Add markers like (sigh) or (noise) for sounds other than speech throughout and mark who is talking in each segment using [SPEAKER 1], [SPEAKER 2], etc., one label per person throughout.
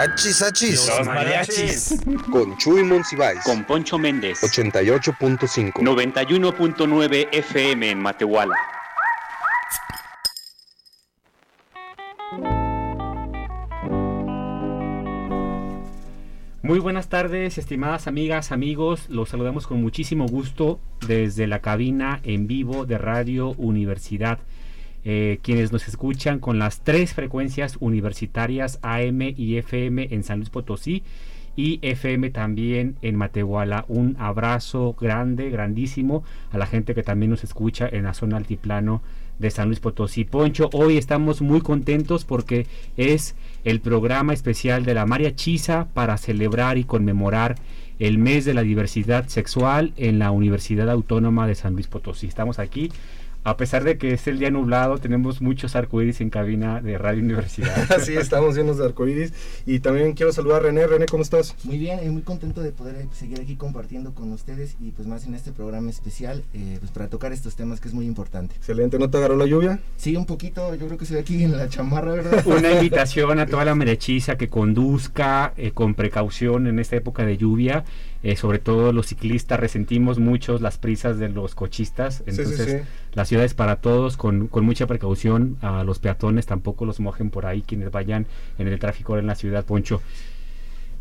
[SPEAKER 1] Achis, achis.
[SPEAKER 2] mariachis.
[SPEAKER 1] Con Chuy Monsiváis.
[SPEAKER 2] Con Poncho Méndez.
[SPEAKER 1] 88.5.
[SPEAKER 2] 91.9 FM en Matehuala. Muy buenas tardes, estimadas amigas, amigos. Los saludamos con muchísimo gusto desde la cabina en vivo de Radio Universidad. Eh, quienes nos escuchan con las tres frecuencias universitarias AM y FM en San Luis Potosí y FM también en Matehuala. Un abrazo grande, grandísimo a la gente que también nos escucha en la zona altiplano de San Luis Potosí. Poncho, hoy estamos muy contentos porque es el programa especial de la María Chisa para celebrar y conmemorar el mes de la diversidad sexual en la Universidad Autónoma de San Luis Potosí. Estamos aquí. A pesar de que es el día nublado, tenemos muchos arcoíris en cabina de Radio Universidad. (laughs)
[SPEAKER 3] Así estamos llenos de arcoíris. Y también quiero saludar a René. René, ¿cómo estás?
[SPEAKER 4] Muy bien, y muy contento de poder eh, seguir aquí compartiendo con ustedes y pues más en este programa especial, eh, pues para tocar estos temas que es muy importante.
[SPEAKER 3] Excelente, ¿no te agarró la lluvia?
[SPEAKER 4] Sí, un poquito, yo creo que se ve aquí en la chamarra, ¿verdad? (laughs)
[SPEAKER 2] Una invitación a toda la merechiza que conduzca eh, con precaución en esta época de lluvia. Eh, sobre todo los ciclistas resentimos muchos las prisas de los cochistas.
[SPEAKER 3] sí,
[SPEAKER 2] Entonces,
[SPEAKER 3] sí.
[SPEAKER 2] la ciudad es para todos, con, con mucha precaución. A los peatones tampoco los mojen por ahí, quienes vayan en el tráfico en la ciudad, Poncho.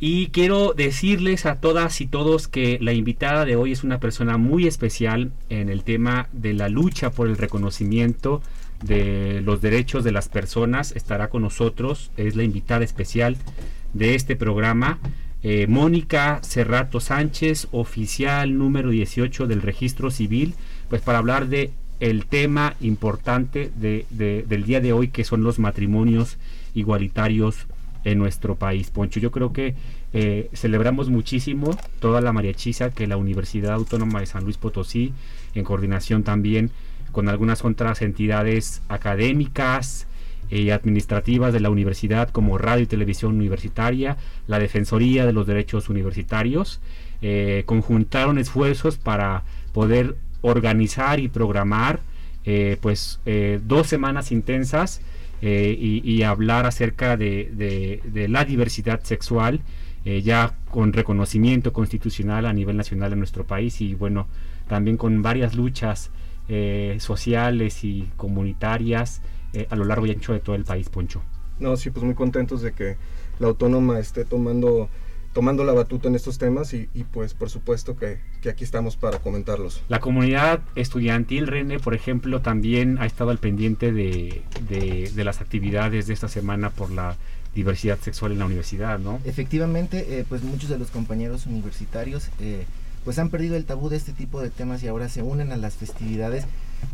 [SPEAKER 2] Y quiero decirles a todas y todos que la invitada de hoy es una persona muy especial en el tema de la lucha por el reconocimiento de los derechos de las personas. Estará con nosotros, es la invitada especial de este programa. Eh, Mónica Cerrato Sánchez, oficial número 18 del registro civil, pues para hablar de el tema importante de- de- del día de hoy que son los matrimonios igualitarios en nuestro país. Poncho, yo creo que eh, celebramos muchísimo toda la mariachiza que la Universidad Autónoma de San Luis Potosí, en coordinación también con algunas otras entidades académicas y administrativas de la universidad como Radio y Televisión Universitaria, la Defensoría de los Derechos Universitarios, eh, conjuntaron esfuerzos para poder organizar y programar eh, pues eh, dos semanas intensas eh, y, hablar acerca de, de- la diversidad sexual eh, ya con reconocimiento constitucional a nivel nacional en nuestro país y bueno también con varias luchas eh, sociales y comunitarias eh, a lo largo y ancho de todo el país, Poncho.
[SPEAKER 3] No, sí, pues muy contentos de que la autónoma esté tomando, tomando la batuta en estos temas y, y, pues por supuesto que, que aquí estamos para comentarlos.
[SPEAKER 2] La comunidad estudiantil, René, por ejemplo, también ha estado al pendiente de, de- de las actividades de esta semana por la diversidad sexual en la universidad, ¿no?
[SPEAKER 4] Efectivamente, eh, pues muchos de los compañeros universitarios eh, pues han perdido el tabú de este tipo de temas y ahora se unen a las festividades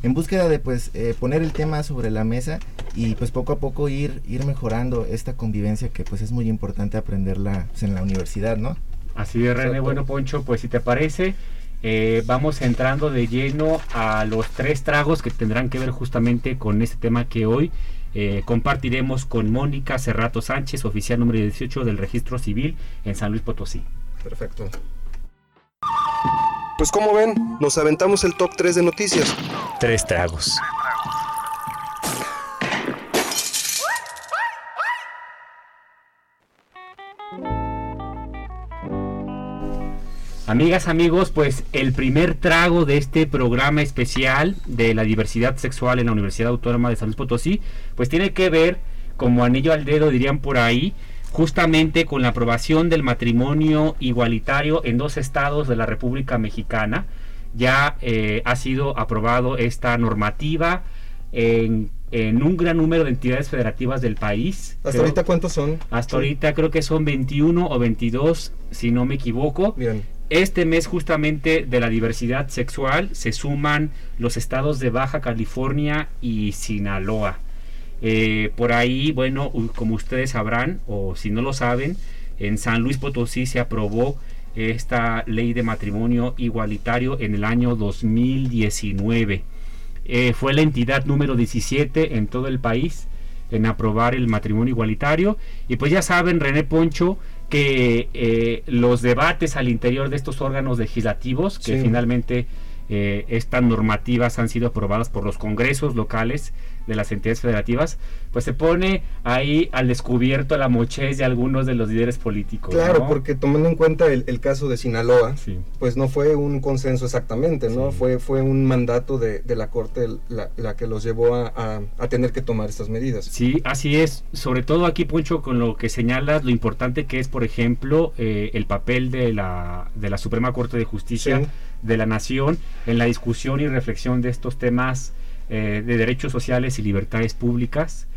[SPEAKER 4] en búsqueda de pues eh, poner el tema sobre la mesa y pues poco a poco ir ir mejorando esta convivencia que pues es muy importante aprenderla pues, en la universidad, ¿no?
[SPEAKER 2] Así es, René. Bueno, Poncho, pues si te parece, eh, vamos entrando de lleno a los tres tragos que tendrán que ver justamente con este tema que hoy eh, compartiremos con Mónica Cerrato Sánchez, oficial número 18 del registro civil en San Luis Potosí.
[SPEAKER 3] Perfecto.
[SPEAKER 5] Pues como ven, nos aventamos el top 3 de noticias.
[SPEAKER 2] Tres tragos. Amigas, amigos, pues el primer trago de este programa especial de la diversidad sexual en la Universidad Autónoma de San Luis Potosí, pues tiene que ver, como anillo al dedo dirían por ahí, justamente con la aprobación del matrimonio igualitario en dos estados de la República Mexicana. Ya eh, ha sido aprobado esta normativa en, en un gran número de entidades federativas del país.
[SPEAKER 3] ¿Hasta
[SPEAKER 2] Creo-
[SPEAKER 3] ahorita cuántos son?
[SPEAKER 2] hasta ahorita creo que son 21 o 22, si no me equivoco.
[SPEAKER 3] Bien.
[SPEAKER 2] este mes justamente de la diversidad sexual se suman los estados de Baja California y Sinaloa. Eh, por ahí, bueno, como ustedes sabrán, o si no lo saben, en San Luis Potosí se aprobó esta ley de matrimonio igualitario en el año 2019. Eh, fue la entidad número 17 en todo el país en aprobar el matrimonio igualitario. Y pues ya saben, René Poncho, que eh, los debates al interior de estos órganos legislativos, que
[SPEAKER 3] Sí.
[SPEAKER 2] finalmente eh, estas normativas han sido aprobadas por los congresos locales de las entidades federativas, pues se pone ahí al descubierto la mochez de algunos de los líderes políticos.
[SPEAKER 3] Claro,
[SPEAKER 2] ¿no?
[SPEAKER 3] porque tomando en cuenta el, el caso de Sinaloa,
[SPEAKER 2] Sí.
[SPEAKER 3] pues no fue un consenso exactamente, ¿no?
[SPEAKER 2] Sí.
[SPEAKER 3] Fue, fue un mandato de, de la Corte la, la que los llevó a, a- a tener que tomar estas medidas.
[SPEAKER 2] Sí, así es. Sobre todo aquí, Poncho, con lo que señalas, lo importante que es, por ejemplo, eh, el papel de la, de la Suprema Corte de Justicia
[SPEAKER 3] Sí.
[SPEAKER 2] De la Nación en la discusión y reflexión de estos temas eh, de derechos sociales y libertades públicas.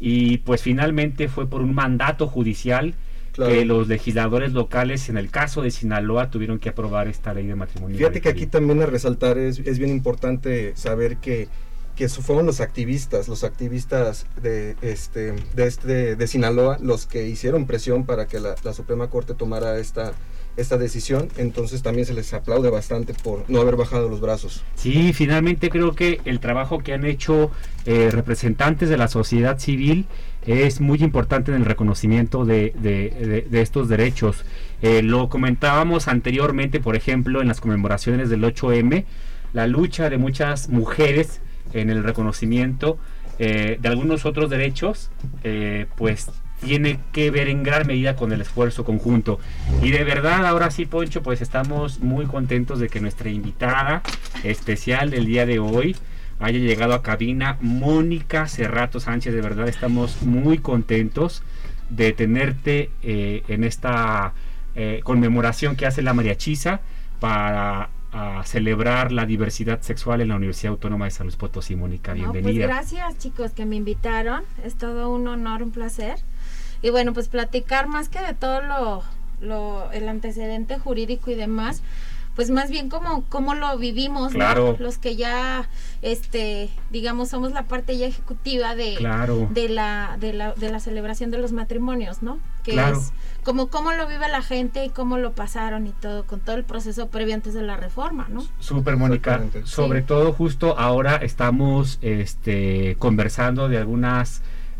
[SPEAKER 2] Y pues finalmente fue por un mandato judicial
[SPEAKER 3] Claro.
[SPEAKER 2] que los legisladores locales, en el caso de Sinaloa, tuvieron que aprobar esta ley de matrimonio.
[SPEAKER 3] Fíjate que aquí también a resaltar es, es bien importante saber que, que eso fueron los activistas, los activistas de este de este de Sinaloa los que hicieron presión para que la, la Suprema Corte tomara esta esta decisión, entonces también se les aplaude bastante por no haber bajado los brazos.
[SPEAKER 2] Sí, finalmente creo que el trabajo que han hecho eh, representantes de la sociedad civil es muy importante en el reconocimiento de, de- de- de estos derechos. Eh, lo comentábamos anteriormente, por ejemplo, en las conmemoraciones del 8M, la lucha de muchas mujeres en el reconocimiento eh, de algunos otros derechos, eh, pues tiene que ver en gran medida con el esfuerzo conjunto. Y de verdad, ahora sí, Poncho, pues estamos muy contentos de que nuestra invitada especial del día de hoy haya llegado a cabina, Mónica Cerrato Sánchez. De verdad, estamos muy contentos de tenerte eh, en esta eh, conmemoración que hace la Mariachisa para a celebrar la diversidad sexual en la Universidad Autónoma de San Luis Potosí. Mónica,
[SPEAKER 6] No, pues
[SPEAKER 2] bienvenida.
[SPEAKER 6] gracias chicos que me invitaron. Es todo un honor, un placer. Y bueno, pues platicar más que de todo lo, lo el antecedente jurídico y demás, pues más bien como cómo lo vivimos, ¿no? Los que ya este, digamos somos la parte ya ejecutiva de
[SPEAKER 2] Claro.
[SPEAKER 6] de la, de la de la celebración de los matrimonios, ¿no? Que
[SPEAKER 2] Claro.
[SPEAKER 6] es como cómo lo vive la gente y cómo lo pasaron y todo con todo el proceso previo antes de la reforma, ¿no?
[SPEAKER 2] Súper, Mónica. Sobre
[SPEAKER 6] Sí.
[SPEAKER 2] todo, justo ahora estamos este, conversando de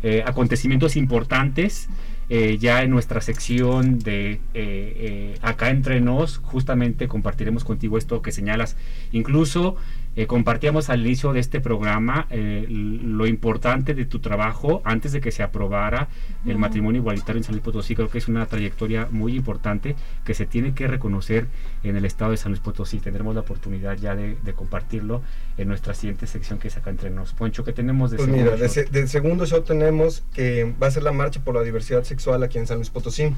[SPEAKER 2] algunos acontecimientos importantes. eh, ya en nuestra sección de eh, eh, Acá entre nos, justamente compartiremos contigo esto que señalas. Incluso eh, compartíamos al inicio de este programa eh, lo importante de tu trabajo antes de que se aprobara el matrimonio igualitario en San Luis Potosí. Creo que es una trayectoria muy importante que se tiene que reconocer en el estado de San Luis Potosí. Tendremos la oportunidad ya de, de compartirlo en nuestra siguiente sección que es acá entre nos. Poncho, ¿qué tenemos de
[SPEAKER 3] Pues
[SPEAKER 2] segundo
[SPEAKER 3] mira, de,
[SPEAKER 2] show?
[SPEAKER 3] se- del segundo show tenemos que va a ser la marcha por la diversidad sexual aquí en San Luis Potosí.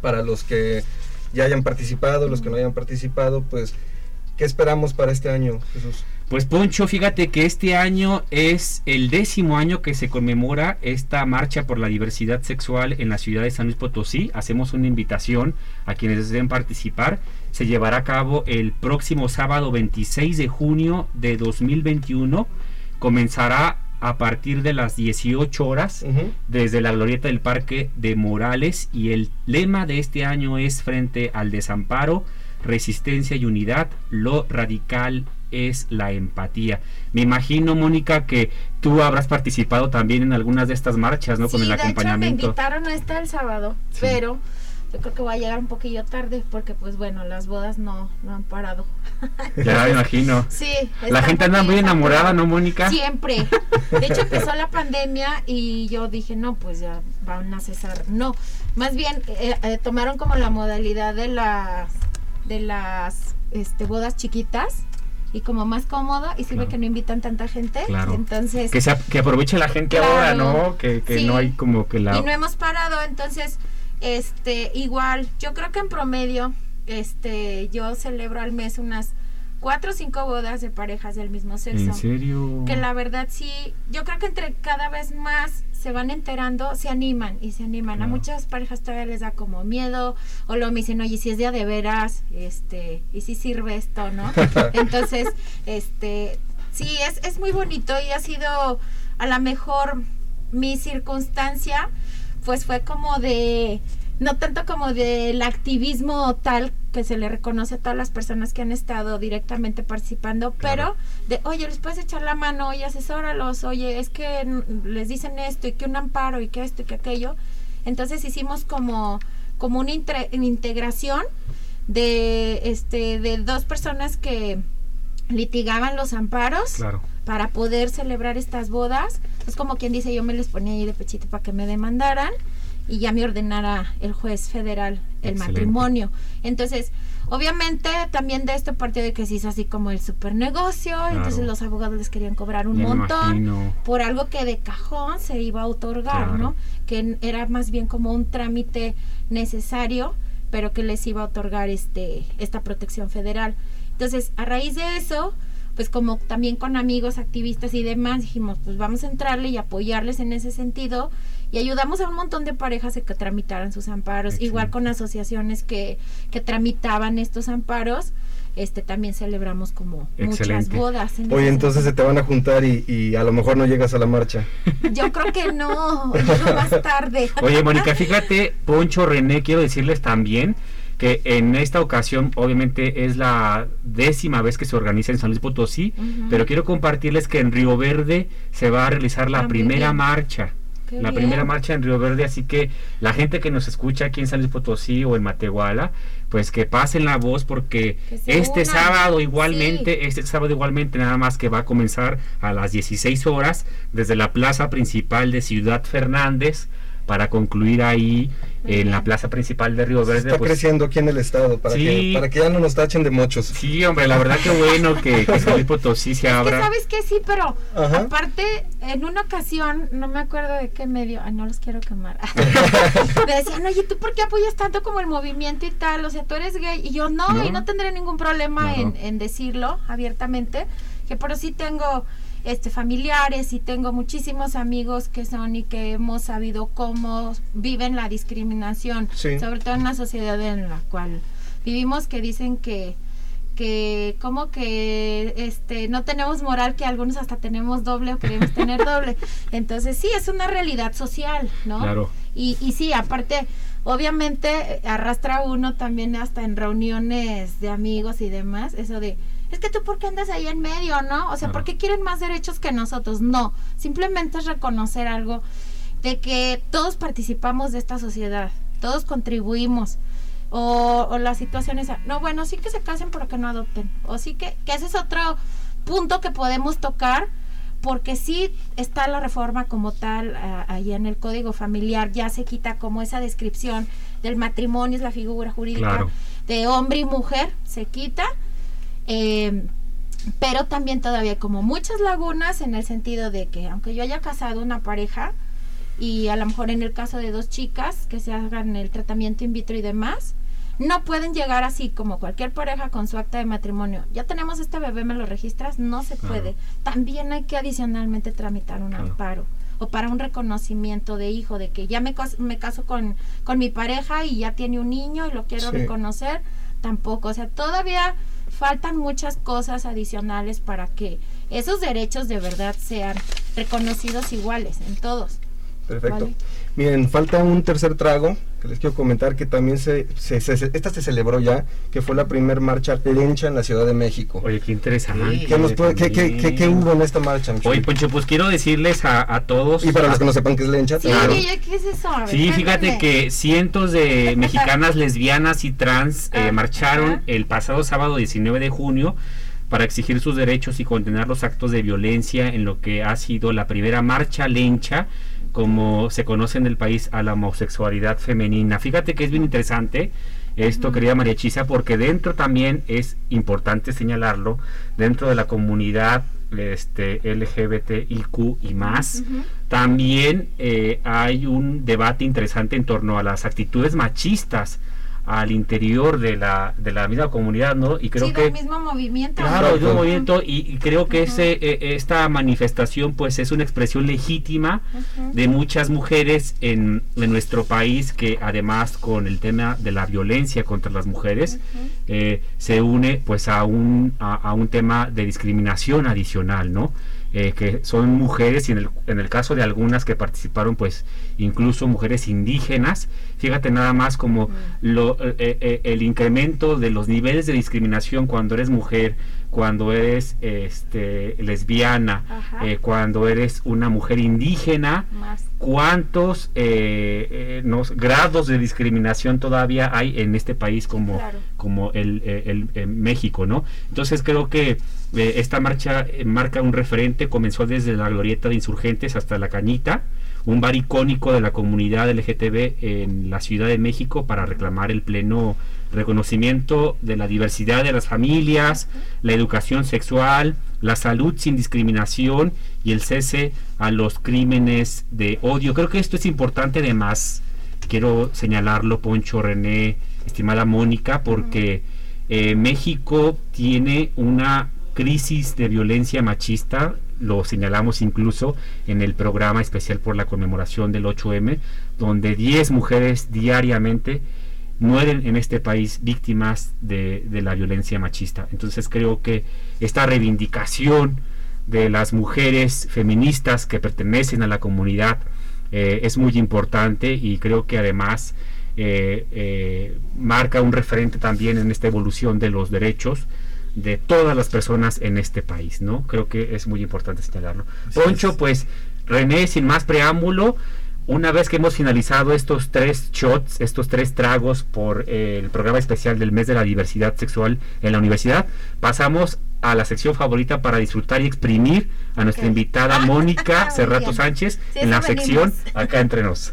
[SPEAKER 3] Para los que ya hayan participado, los que no hayan participado, pues, ¿qué esperamos para este año, Jesús?
[SPEAKER 2] Pues Poncho, fíjate que este año es el décimo año que se conmemora esta marcha por la diversidad sexual en la ciudad de San Luis Potosí. Hacemos una invitación a quienes deseen participar. Se llevará a cabo el próximo sábado 26 de junio de 2021. Comenzará a partir de las 18 horas
[SPEAKER 3] Ujú.
[SPEAKER 2] desde la glorieta del Parque de Morales y el lema de este año es frente al desamparo, resistencia y unidad, lo radical es la empatía. Me imagino, Mónica, que tú habrás participado también en algunas de estas marchas, ¿no? Con
[SPEAKER 6] Sí,
[SPEAKER 2] el
[SPEAKER 6] de hecho me
[SPEAKER 2] acompañamiento.
[SPEAKER 6] invitaron a esta el sábado,
[SPEAKER 2] Sí.
[SPEAKER 6] pero yo creo que voy a llegar un poquillo tarde porque pues bueno, las bodas no, no han parado. (laughs)
[SPEAKER 2] Ya me imagino.
[SPEAKER 6] Sí.
[SPEAKER 2] La gente anda muy enamorada. ¿no, Mónica?
[SPEAKER 6] Siempre. De hecho empezó (laughs) la pandemia y yo dije, no, pues ya van a cesar. No, más bien eh, eh, tomaron como la modalidad de las de las este, bodas chiquitas y como más cómoda y sirve
[SPEAKER 2] Claro.
[SPEAKER 6] que no invitan tanta gente.
[SPEAKER 2] Claro.
[SPEAKER 6] Entonces,
[SPEAKER 2] Que, se, que aproveche la gente
[SPEAKER 6] Claro.
[SPEAKER 2] ahora, ¿no? Que, que
[SPEAKER 6] Sí.
[SPEAKER 2] no hay como que la...
[SPEAKER 6] y no hemos parado entonces este igual yo creo que en promedio este yo celebro al mes unas cuatro o cinco bodas de parejas del mismo sexo.
[SPEAKER 2] ¿En serio?
[SPEAKER 6] Que la verdad sí, yo creo que entre cada vez más se van enterando, se animan y se animan. A muchas parejas todavía les da como miedo, o luego me dicen, oye, si es día de veras, este, y si sirve esto, ¿no? (laughs) Entonces, este, sí, es, es muy bonito y ha sido a lo mejor mi circunstancia, pues fue como de, no tanto como del activismo tal que se le reconoce a todas las personas que han estado directamente participando,
[SPEAKER 2] Claro.
[SPEAKER 6] pero de, oye, les puedes echar la mano, oye, asesóralos, oye, es que les dicen esto y que un amparo y que esto y que aquello. Entonces hicimos como, como una integración de, este, de dos personas que litigaban los amparos
[SPEAKER 2] Claro.
[SPEAKER 6] para poder celebrar estas bodas. Es como quien dice, yo me les ponía ahí de pechito para que me demandaran y ya me ordenara el juez federal el
[SPEAKER 2] Excelente.
[SPEAKER 6] matrimonio. Entonces, obviamente también de esto partió de que se hizo así como el super negocio, entonces los abogados les querían cobrar un
[SPEAKER 2] Me
[SPEAKER 6] montón
[SPEAKER 2] imagino.
[SPEAKER 6] por algo que de cajón se iba a otorgar,
[SPEAKER 2] Claro.
[SPEAKER 6] ¿no? Que era más bien como un trámite necesario, pero que les iba a otorgar este esta protección federal. Entonces, a raíz de eso, pues como también con amigos, activistas y demás, dijimos, pues vamos a entrarle y apoyarles en ese sentido y ayudamos a un montón de parejas a que tramitaran sus amparos, igual con asociaciones que, que tramitaban estos amparos, este también celebramos como muchas bodas. en
[SPEAKER 3] Oye, entonces se te van a juntar y, y a lo mejor no llegas a la marcha. (laughs)
[SPEAKER 6] yo creo que no, llego más tarde.
[SPEAKER 2] Oye, Mónica, fíjate, Poncho, René, quiero decirles también que en esta ocasión, obviamente, es la décima vez que se organiza en San Luis Potosí, pero quiero compartirles que en Río Verde se va a realizar la
[SPEAKER 6] Ah,
[SPEAKER 2] primera marcha.
[SPEAKER 6] Qué
[SPEAKER 2] la
[SPEAKER 6] bien.
[SPEAKER 2] primera marcha en Río Verde, así que la gente que nos escucha aquí en San Luis Potosí o en Matehuala, pues que pasen la voz porque este sábado igualmente, este sábado igualmente nada más que va a comenzar a las 16 horas desde la plaza principal de Ciudad Fernández para concluir ahí
[SPEAKER 6] Muy
[SPEAKER 2] en la plaza principal de Río
[SPEAKER 3] Se
[SPEAKER 2] Verde.
[SPEAKER 3] está
[SPEAKER 2] pues,
[SPEAKER 3] creciendo aquí en el estado para,
[SPEAKER 2] Sí.
[SPEAKER 3] que, para que ya no nos tachen de mochos.
[SPEAKER 2] Sí, hombre, la verdad que bueno que, que San Luis Potosí se
[SPEAKER 6] Es que
[SPEAKER 2] abra.
[SPEAKER 6] sabes que sí, pero
[SPEAKER 3] Ajá.
[SPEAKER 6] aparte, en una ocasión, no me acuerdo de qué medio, ay, no los quiero quemar. (laughs) (laughs) me decían, oye, ¿tú por qué apoyas tanto como el movimiento y tal? O sea, tú eres gay. Y yo, no,
[SPEAKER 2] No.
[SPEAKER 6] y no tendré ningún problema en, en decirlo abiertamente, que por sí tengo este familiares y tengo muchísimos amigos que son y que hemos sabido cómo viven la discriminación,
[SPEAKER 3] Sí.
[SPEAKER 6] sobre todo en una sociedad en la cual vivimos que dicen que que como que este no tenemos moral que algunos hasta tenemos doble o queremos (laughs) tener doble entonces sí es una realidad social no
[SPEAKER 2] Claro.
[SPEAKER 6] y, y sí aparte obviamente arrastra uno también hasta en reuniones de amigos y demás eso de es que tú por qué andas ahí en medio no o sea por qué quieren más derechos que nosotros no simplemente es reconocer algo de que todos participamos de esta sociedad todos contribuimos o, o las situaciones, no, bueno, sí que se casen pero que no adopten, o sí que, que ese es otro punto que podemos tocar, porque sí está la reforma como tal ah, ahí en el Código Familiar, ya se quita como esa descripción del matrimonio, es la figura jurídica
[SPEAKER 2] Claro.
[SPEAKER 6] de hombre y mujer, se quita, eh, pero también todavía como muchas lagunas en el sentido de que aunque yo haya casado una pareja, y a lo mejor en el caso de dos chicas que se hagan el tratamiento in vitro y demás, no pueden llegar así como cualquier pareja con su acta de matrimonio. Ya tenemos este bebé, ¿me lo registras? No se
[SPEAKER 2] Claro.
[SPEAKER 6] puede. También hay que adicionalmente tramitar un
[SPEAKER 2] Claro.
[SPEAKER 6] amparo o para un reconocimiento de hijo, de que ya me, me caso con, con mi pareja y ya tiene un niño y lo quiero
[SPEAKER 3] Sí.
[SPEAKER 6] reconocer, tampoco. O sea, todavía faltan muchas cosas adicionales para que esos derechos de verdad sean reconocidos iguales en todos.
[SPEAKER 3] Perfecto.
[SPEAKER 6] Vale.
[SPEAKER 3] Miren, falta un tercer trago que les quiero comentar que también se, se- se- se- esta se celebró ya, que fue la primer marcha lencha en la Ciudad de México.
[SPEAKER 2] Oye, qué interesante.
[SPEAKER 4] Sí.
[SPEAKER 3] ¿Qué, nos puede- qué, qué- qué- qué hubo en esta marcha?
[SPEAKER 2] Oye? Poncho, pues quiero decirles a, a todos.
[SPEAKER 3] y para los que no sepan qué es lencha,
[SPEAKER 6] Sí,
[SPEAKER 2] Claro.
[SPEAKER 6] ¿qué es eso?
[SPEAKER 2] Sí, fíjate que cientos de (laughs) mexicanas lesbianas y trans eh, marcharon el pasado sábado 19 de junio para exigir sus derechos y condenar los actos de violencia en lo que ha sido la primera marcha lencha, como se conoce en el país, a la homosexualidad femenina. Fíjate que es bien interesante esto, querida María Chisa, porque dentro también es importante señalarlo, dentro de la comunidad este, LGBTIQ y más, también eh, hay un debate interesante en torno a las actitudes machistas al interior de la, de la misma comunidad, ¿no? Y creo
[SPEAKER 6] sí,
[SPEAKER 2] que...
[SPEAKER 6] del mismo movimiento.
[SPEAKER 2] Claro,
[SPEAKER 6] ¿no?
[SPEAKER 2] de un movimiento y, y creo que ese, eh, esta manifestación pues es una expresión legítima de muchas mujeres en, en nuestro país que además con el tema de la violencia contra las mujeres eh, se une pues a un, a, a un tema de discriminación adicional, ¿no? Eh, que son mujeres y en el, en el caso de algunas que participaron pues incluso mujeres indígenas, fíjate nada más como lo, eh, eh, el incremento de los niveles de discriminación cuando eres mujer, cuando eres este, lesbiana, eh, cuando eres una mujer indígena,
[SPEAKER 6] Más.
[SPEAKER 2] cuántos eh, eh, nos- grados de discriminación todavía hay en este país como,
[SPEAKER 6] Claro.
[SPEAKER 2] como el, eh, el- eh, México, ¿no? Entonces creo que eh, esta marcha eh, marca un referente, comenzó desde la glorieta de insurgentes hasta la cañita, un bar icónico de la comunidad LGTB en la Ciudad de México para reclamar el pleno reconocimiento de la diversidad de las familias, la educación sexual, la salud sin discriminación y el cese a los crímenes de odio. Creo que esto es importante además, quiero señalarlo, Poncho, René, estimada Mónica, porque eh, México tiene una crisis de violencia machista, lo señalamos incluso en el programa especial por la conmemoración del 8M, donde 10 mujeres diariamente mueren en este país víctimas de, la violencia machista. Entonces creo que esta reivindicación de las mujeres feministas que pertenecen a la comunidad eh, es muy importante y creo que además eh, eh, marca un referente también en esta evolución de los derechos de todas las personas en este país, ¿no? Creo que es muy importante señalarlo.
[SPEAKER 4] Así
[SPEAKER 2] Poncho,
[SPEAKER 4] es.
[SPEAKER 2] pues René, sin más preámbulo, una vez que hemos finalizado estos tres shots, estos tres tragos por eh, el programa especial del mes de la diversidad sexual en la universidad, pasamos a la sección favorita para disfrutar y exprimir a nuestra invitada Mónica (laughs)
[SPEAKER 6] Muy
[SPEAKER 2] Cerrato
[SPEAKER 6] bien.
[SPEAKER 2] Sánchez
[SPEAKER 6] Sí,
[SPEAKER 2] en la sección acá entre nos.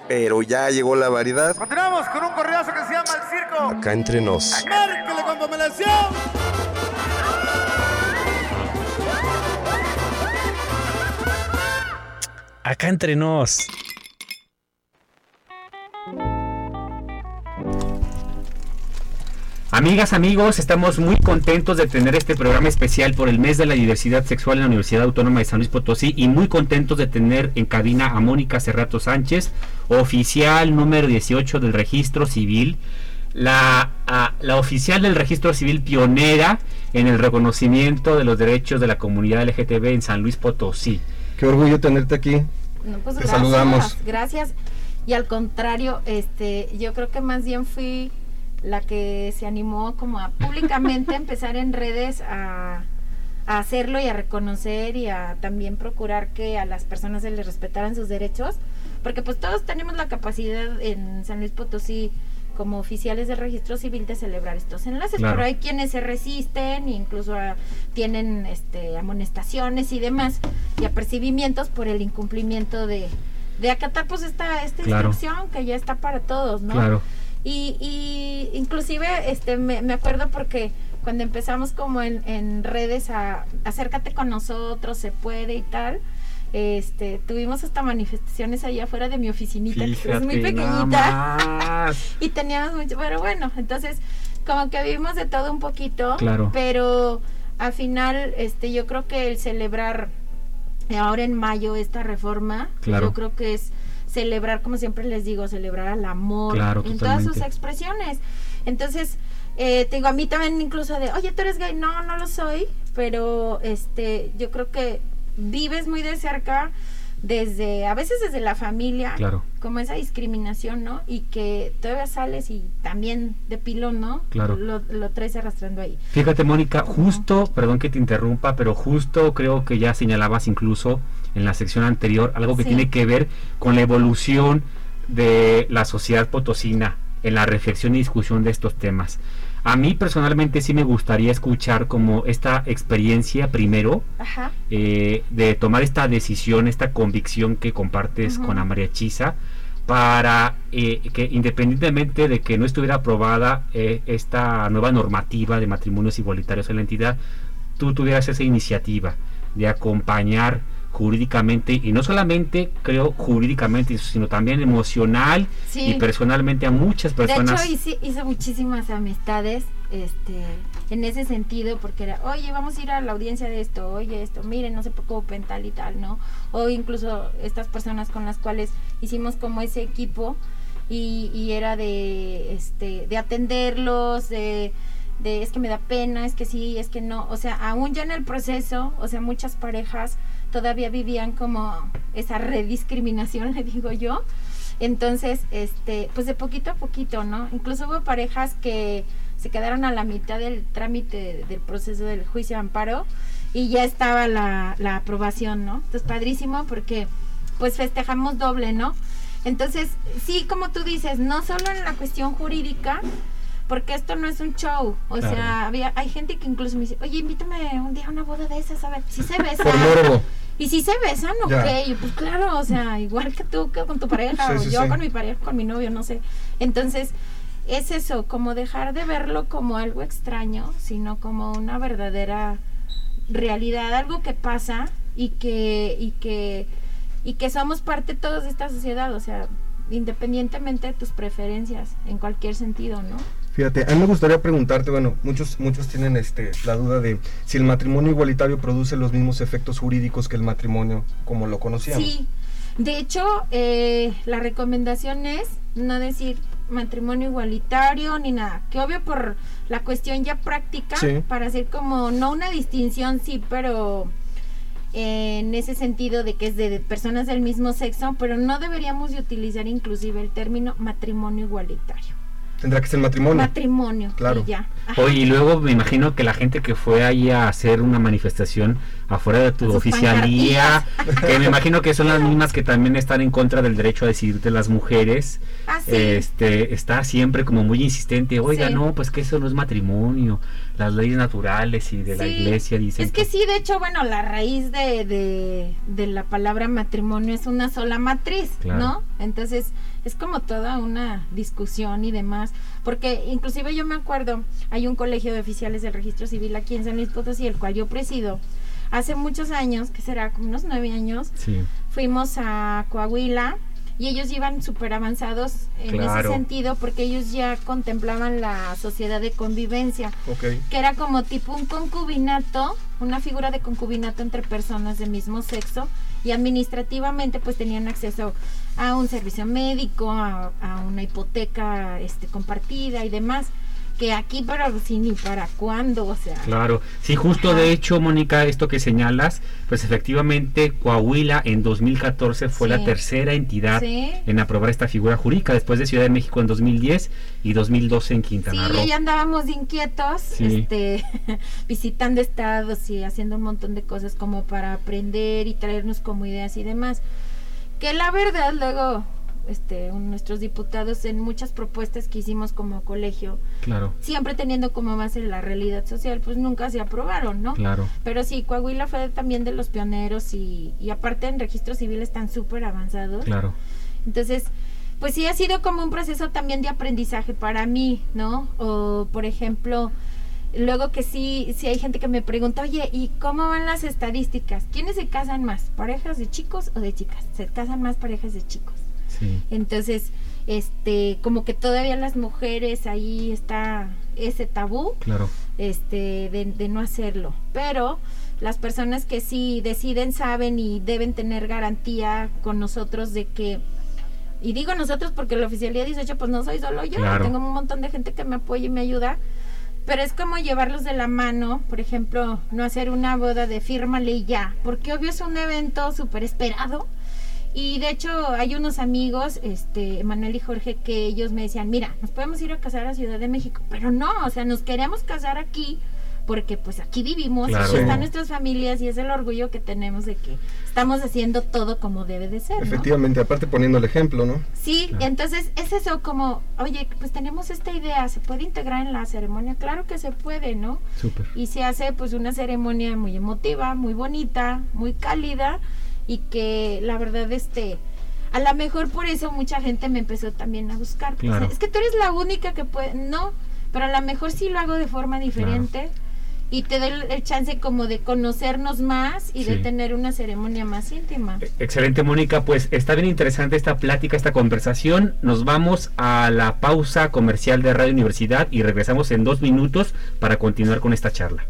[SPEAKER 5] Pero ya llegó la variedad.
[SPEAKER 7] Continuamos con un correazo que se llama El Circo.
[SPEAKER 5] Acá entre nos.
[SPEAKER 7] Márquele con pomelación.
[SPEAKER 2] Acá entre nos. Amigas, amigos, estamos muy contentos de tener este programa especial por el mes de la diversidad sexual en la Universidad Autónoma de San Luis Potosí y muy contentos de tener en cabina a Mónica Cerrato Sánchez, oficial número 18 del registro civil, la, a- la oficial del registro civil pionera en el reconocimiento de los derechos de la comunidad LGTB en San Luis Potosí.
[SPEAKER 3] Qué orgullo tenerte aquí.
[SPEAKER 6] No, pues
[SPEAKER 3] Te
[SPEAKER 6] gracias,
[SPEAKER 3] saludamos.
[SPEAKER 6] Gracias. Y al contrario, este, yo creo que más bien fui la que se animó como a públicamente (laughs) empezar en redes a, a hacerlo y a reconocer y a también procurar que a las personas se les respetaran sus derechos, porque pues todos tenemos la capacidad en San Luis Potosí como oficiales del registro civil de celebrar estos enlaces,
[SPEAKER 2] Claro.
[SPEAKER 6] pero hay quienes se resisten e incluso ah, tienen este amonestaciones y demás y apercibimientos por el incumplimiento de, de acatar pues esta, esta
[SPEAKER 2] Claro.
[SPEAKER 6] instrucción que ya está para todos, ¿no?
[SPEAKER 2] Claro.
[SPEAKER 6] Y, y inclusive este me, me acuerdo porque cuando empezamos como en, en redes a acércate con nosotros, se puede y tal, este tuvimos hasta manifestaciones allá afuera de mi oficinita, que es muy pequeñita. (laughs) y teníamos mucho, pero bueno, entonces como que vimos de todo un poquito,
[SPEAKER 2] Claro.
[SPEAKER 6] pero al final este yo creo que el celebrar ahora en mayo esta reforma,
[SPEAKER 2] Claro.
[SPEAKER 6] yo creo que es celebrar, como siempre les digo, celebrar al amor
[SPEAKER 2] Claro,
[SPEAKER 6] en todas sus expresiones. Entonces, eh, te digo, a mí también incluso de, oye, tú eres gay, no, no lo soy, pero este, yo creo que vives muy de cerca desde, a veces desde la familia,
[SPEAKER 2] Claro.
[SPEAKER 6] como esa discriminación, ¿no? Y que todavía sales y también de pilón, ¿no?
[SPEAKER 2] Claro.
[SPEAKER 6] Lo, lo traes arrastrando ahí.
[SPEAKER 2] Fíjate, Mónica, justo, perdón que te interrumpa, pero justo creo que ya señalabas incluso en la sección anterior algo que
[SPEAKER 6] Sí.
[SPEAKER 2] tiene que ver con la evolución de la sociedad potosina en la reflexión y discusión de estos temas. A mí personalmente sí me gustaría escuchar como esta experiencia primero
[SPEAKER 6] Ajá.
[SPEAKER 2] eh, de tomar esta decisión, esta convicción que compartes con la María Chisa para eh, que independientemente de que no estuviera aprobada eh, esta nueva normativa de matrimonios igualitarios en la entidad, tú tuvieras esa iniciativa de acompañar jurídicamente y no solamente creo jurídicamente sino también emocional
[SPEAKER 6] Sí.
[SPEAKER 2] y personalmente a muchas personas
[SPEAKER 6] De hecho, hice, hice muchísimas amistades este, en ese sentido, porque era, oye, vamos a ir a la audiencia de esto, oye, esto, miren, no se preocupen, tal y tal, ¿no? O incluso estas personas con las cuales hicimos como ese equipo y, y era de, este, de atenderlos, de, de, es que me da pena, es que sí, es que no, o sea, aún ya en el proceso, o sea, muchas parejas todavía vivían como esa rediscriminación, (laughs) le digo yo, entonces, este, pues de poquito a poquito, ¿no? Incluso hubo parejas que se quedaron a la mitad del trámite del proceso del juicio de amparo y ya estaba la, la aprobación, ¿no? Entonces, padrísimo porque pues festejamos doble, ¿no? Entonces, sí, como tú dices, no solo en la cuestión jurídica, porque esto no es un show, o
[SPEAKER 3] Claro.
[SPEAKER 6] sea, había, hay gente que incluso me dice, oye, invítame un día a una boda de esas, a ver, si se besan.
[SPEAKER 3] Por morbo.
[SPEAKER 6] Y si se besan, ok,
[SPEAKER 3] Ya.
[SPEAKER 6] pues claro, o sea, igual que tú que con tu pareja,
[SPEAKER 3] Sí,
[SPEAKER 6] o
[SPEAKER 3] sí,
[SPEAKER 6] yo
[SPEAKER 3] sí.
[SPEAKER 6] con mi pareja, con mi novio, no sé. Entonces, es eso, como dejar de verlo como algo extraño, sino como una verdadera realidad, algo que pasa y que, y que, y que somos parte todos de esta sociedad, o sea, independientemente de tus preferencias, en cualquier sentido, ¿no?
[SPEAKER 3] Fíjate, a mí me gustaría preguntarte, bueno, muchos muchos tienen este la duda de si el matrimonio igualitario produce los mismos efectos jurídicos que el matrimonio como lo conocíamos.
[SPEAKER 6] Sí, de hecho, eh, la recomendación es no decir matrimonio igualitario ni nada, que obvio por la cuestión ya práctica,
[SPEAKER 3] Sí.
[SPEAKER 6] para hacer como, no una distinción, sí, pero en ese sentido de que es de, de personas del mismo sexo, pero no deberíamos de utilizar inclusive el término matrimonio igualitario.
[SPEAKER 3] Tendrá que ser matrimonio.
[SPEAKER 6] Matrimonio,
[SPEAKER 3] Claro.
[SPEAKER 6] y ya.
[SPEAKER 2] Oye, y luego me imagino que la gente que fue ahí a hacer una manifestación afuera de tu oficialía, que me imagino que son las mismas que también están en contra del derecho a decidir de las mujeres,
[SPEAKER 6] Ah, sí.
[SPEAKER 2] este, está siempre como muy insistente, oiga,
[SPEAKER 6] Sí.
[SPEAKER 2] no, pues que eso no es matrimonio, las leyes naturales y de la iglesia dicen
[SPEAKER 6] Es que sí, de hecho, bueno, la raíz de, de, de la palabra matrimonio es una sola matriz,
[SPEAKER 2] Claro.
[SPEAKER 6] ¿no? Entonces, es como toda una discusión y demás, porque inclusive yo me acuerdo, hay un colegio de oficiales del registro civil aquí en San Luis Potosí, el cual yo presido, hace muchos años, que será como unos nueve años,
[SPEAKER 2] Sí.
[SPEAKER 6] fuimos a Coahuila y ellos iban súper avanzados en
[SPEAKER 2] Claro.
[SPEAKER 6] ese sentido porque ellos ya contemplaban la sociedad de convivencia que era como tipo un concubinato, una figura de concubinato entre personas del mismo sexo y administrativamente pues tenían acceso a un servicio médico, a, a una hipoteca este compartida y demás, que aquí pero sí ni para cuándo, o sea,
[SPEAKER 2] Claro, sí, justo de hecho, Mónica, esto que señalas, pues efectivamente Coahuila en 2014 fue la
[SPEAKER 6] Sí.
[SPEAKER 2] tercera entidad
[SPEAKER 6] Sí.
[SPEAKER 2] en aprobar esta figura jurídica, después de Ciudad de México en 2010 y 2012 en
[SPEAKER 6] Sí,
[SPEAKER 2] Quintana Roo.
[SPEAKER 6] ahí andábamos inquietos,
[SPEAKER 2] Sí.
[SPEAKER 6] este, (laughs) visitando estados y haciendo un montón de cosas como para aprender y traernos como ideas y demás. Que la verdad luego, este, nuestros diputados en muchas propuestas que hicimos como colegio,
[SPEAKER 2] Claro,
[SPEAKER 6] siempre teniendo como base la realidad social, pues nunca se aprobaron, ¿no?
[SPEAKER 2] claro.
[SPEAKER 6] Pero sí, Coahuila fue también de los pioneros y, y aparte en registro civil están súper avanzados.
[SPEAKER 2] Claro.
[SPEAKER 6] Entonces, pues sí ha sido como un proceso también de aprendizaje para mí, ¿no? O por ejemplo, luego que sí, sí hay gente que me pregunta, oye, ¿y cómo van las estadísticas? ¿Quiénes se casan más? ¿Parejas de chicos o de chicas? Se casan más parejas de chicos.
[SPEAKER 2] Sí.
[SPEAKER 6] Entonces, este, como que todavía las mujeres ahí está ese tabú
[SPEAKER 2] Claro.
[SPEAKER 6] este de, de no hacerlo pero las personas que sí deciden saben y deben tener garantía con nosotros de que y digo nosotros porque la oficialía 18 pues no soy solo yo
[SPEAKER 2] Claro.
[SPEAKER 6] tengo un montón de gente que me apoya y me ayuda pero es como llevarlos de la mano por ejemplo no hacer una boda de fírmale y ya porque obvio es un evento súper esperado y de hecho hay unos amigos, este, Manuel y Jorge, que ellos me decían, mira, nos podemos ir a casar a Ciudad de México, pero no, o sea, nos queremos casar aquí porque pues aquí vivimos
[SPEAKER 2] Claro.
[SPEAKER 6] y están nuestras familias y es el orgullo que tenemos de que estamos haciendo todo como debe de ser, ¿no?
[SPEAKER 3] Efectivamente, aparte poniendo el ejemplo, ¿no?
[SPEAKER 6] Sí, entonces es eso como, oye, pues tenemos esta idea, ¿se puede integrar en la ceremonia? Claro que se puede, ¿no?
[SPEAKER 2] Súper.
[SPEAKER 6] Y se hace pues una ceremonia muy emotiva, muy bonita, muy cálida y que la verdad este a lo mejor por eso mucha gente me empezó también a buscar.
[SPEAKER 2] Claro.
[SPEAKER 6] es que tú eres la única que puede, no, pero a lo mejor sí lo hago de forma diferente. Y te doy el- chance como de conocernos más y de tener una ceremonia más íntima.
[SPEAKER 2] Excelente, Mónica. Pues está bien interesante esta plática, esta conversación. Nos vamos a la pausa comercial de Radio Universidad y regresamos en dos minutos para continuar con esta charla.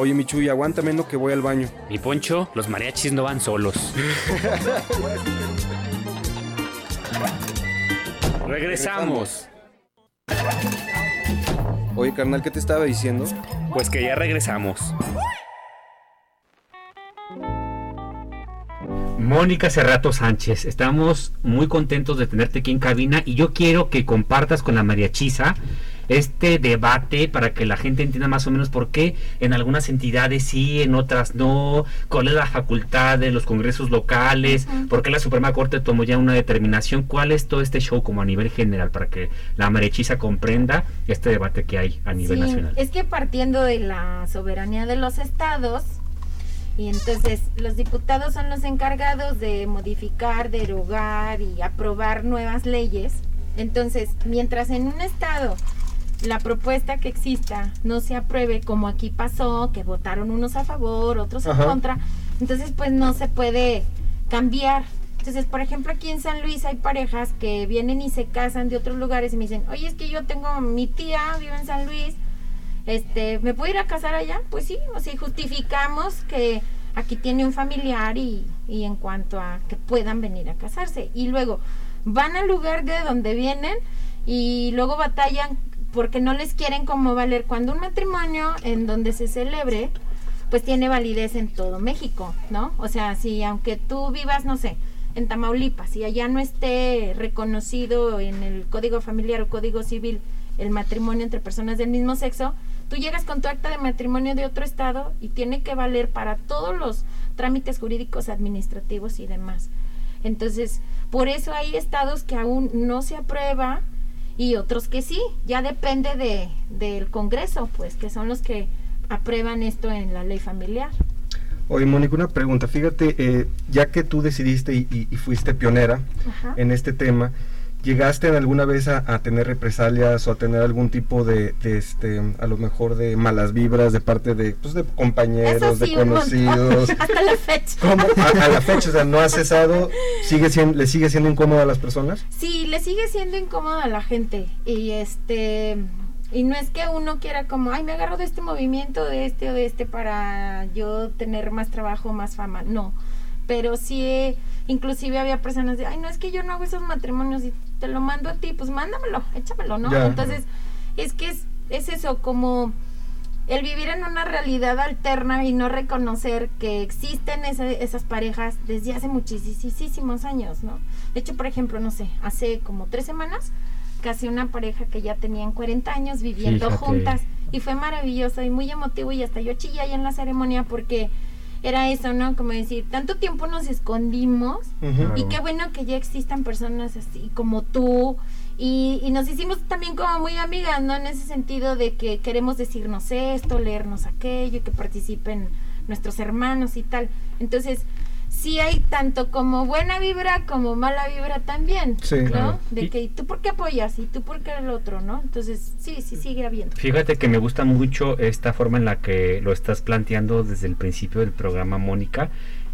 [SPEAKER 5] Oye, Michuy, aguántame no que voy al baño.
[SPEAKER 8] Mi poncho, los mariachis no van solos. (laughs) Regresamos.
[SPEAKER 5] Oye, carnal, ¿qué te estaba diciendo?
[SPEAKER 8] Pues que ya regresamos.
[SPEAKER 2] Mónica Cerrato Sánchez, estamos muy contentos de tenerte aquí en cabina y yo quiero que compartas con la mariachisa este debate para que la gente entienda más o menos por qué en algunas entidades sí, en otras no, cuál es la facultad de los congresos locales, por qué la Suprema Corte tomó ya una determinación, cuál es todo este show como a nivel general para que la mariachisa comprenda este debate que hay a nivel
[SPEAKER 6] Sí,
[SPEAKER 2] nacional.
[SPEAKER 6] Es que partiendo de la soberanía de los estados, y entonces los diputados son los encargados de modificar, derogar y aprobar nuevas leyes. Entonces, mientras en un estado la propuesta que exista no se apruebe, como aquí pasó, que votaron unos a favor, otros en contra, entonces pues no se puede cambiar. Entonces, por ejemplo, aquí en San Luis hay parejas que vienen y se casan de otros lugares y me dicen, oye, es que yo tengo mi tía, vive en San Luis, este, ¿me puedo ir a casar allá? Pues sí, o sea, justificamos que aquí tiene un familiar y, y en cuanto a que puedan venir a casarse. Y luego van al lugar de donde vienen y luego batallan porque no les quieren como valer cuando un matrimonio en donde se celebre pues tiene validez en todo México, ¿no? O sea, si aunque tú vivas, no sé, en Tamaulipas y allá no esté reconocido en el Código Familiar o Código Civil el matrimonio entre personas del mismo sexo, tú llegas con tu acta de matrimonio de otro estado y tiene que valer para todos los trámites jurídicos, administrativos y demás. Entonces, por eso hay estados que aún no se aprueba y otros que sí, ya depende de, del Congreso, pues, que son los que aprueban esto en la ley familiar.
[SPEAKER 3] Oye, Mónica, una pregunta. Fíjate, eh, ya que tú decidiste y, y- y fuiste pionera
[SPEAKER 6] Ajá.
[SPEAKER 3] en este tema, ¿llegaste alguna vez a, a tener represalias o a tener algún tipo de, de, este, a lo mejor de malas vibras de parte de, pues, de compañeros,
[SPEAKER 6] sí,
[SPEAKER 3] de conocidos? (laughs)
[SPEAKER 6] Hasta la fecha.
[SPEAKER 3] ¿Cómo? A, a la fecha, o sea, ¿no ha cesado? ¿Sigue siendo, ¿Le sigue siendo incómodo a las personas?
[SPEAKER 6] Sí, le sigue siendo incómodo a la gente. Y este. Y no es que uno quiera como, ay, me agarro de este movimiento, de este o de este para yo tener más trabajo, más fama. No. Pero sí, inclusive había personas de, ay, no es que yo no hago esos matrimonios y te lo mando a ti, pues mándamelo, échamelo, ¿no?
[SPEAKER 9] Ya.
[SPEAKER 6] Entonces, es que es, es eso, como el vivir en una realidad alterna y no reconocer que existen esas parejas desde hace muchísimos años, ¿no? De hecho, por ejemplo, no sé, hace como tres semanas, casi una pareja que ya tenían 40 años viviendo
[SPEAKER 9] Fíjate.
[SPEAKER 6] juntas y fue maravilloso y muy emotivo y hasta yo chillé ahí en la ceremonia porque era eso, ¿no? Como decir, tanto tiempo nos escondimos y qué bueno que ya existan personas así como tú y, y nos hicimos también como muy amigas, ¿no? En ese sentido de que queremos decirnos esto, leernos aquello, que participen nuestros hermanos y tal. Entonces, sí hay tanto como buena vibra como mala vibra también,
[SPEAKER 2] Sí,
[SPEAKER 6] ¿no?
[SPEAKER 2] claro.
[SPEAKER 6] De
[SPEAKER 2] Y-
[SPEAKER 6] que ¿y tú por qué apoyas y tú por qué el otro, ¿no? Entonces, sí, sí sigue habiendo.
[SPEAKER 2] Fíjate que me gusta mucho esta forma en la que lo estás planteando desde el principio del programa, Mónica.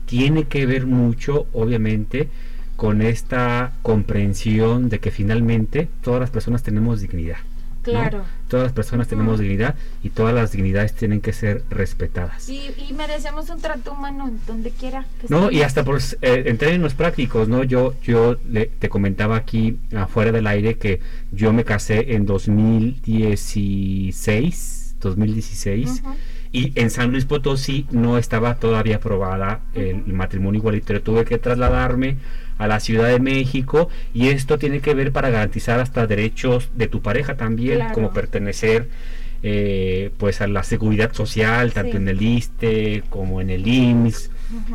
[SPEAKER 2] Tiene que ver mucho, obviamente, con esta comprensión de que finalmente todas las personas tenemos dignidad. ¿no? Todas las personas tenemos dignidad y todas las dignidades tienen que ser respetadas.
[SPEAKER 6] Y, y merecemos un trato humano en donde quiera que
[SPEAKER 2] No, y hasta por eh, en términos prácticos, ¿no? Yo, yo le- te comentaba aquí afuera del aire que yo me casé en 2016, 2016,
[SPEAKER 6] Ujú.
[SPEAKER 2] Y en San Luis Potosí no estaba todavía aprobada el, matrimonio igualitario. Tuve que trasladarme a la Ciudad de México y esto tiene que ver para garantizar hasta derechos de tu pareja también,
[SPEAKER 6] Claro.
[SPEAKER 2] como pertenecer eh, pues a la seguridad social, tanto
[SPEAKER 6] Sí.
[SPEAKER 2] en el ISTE como en el IMSS,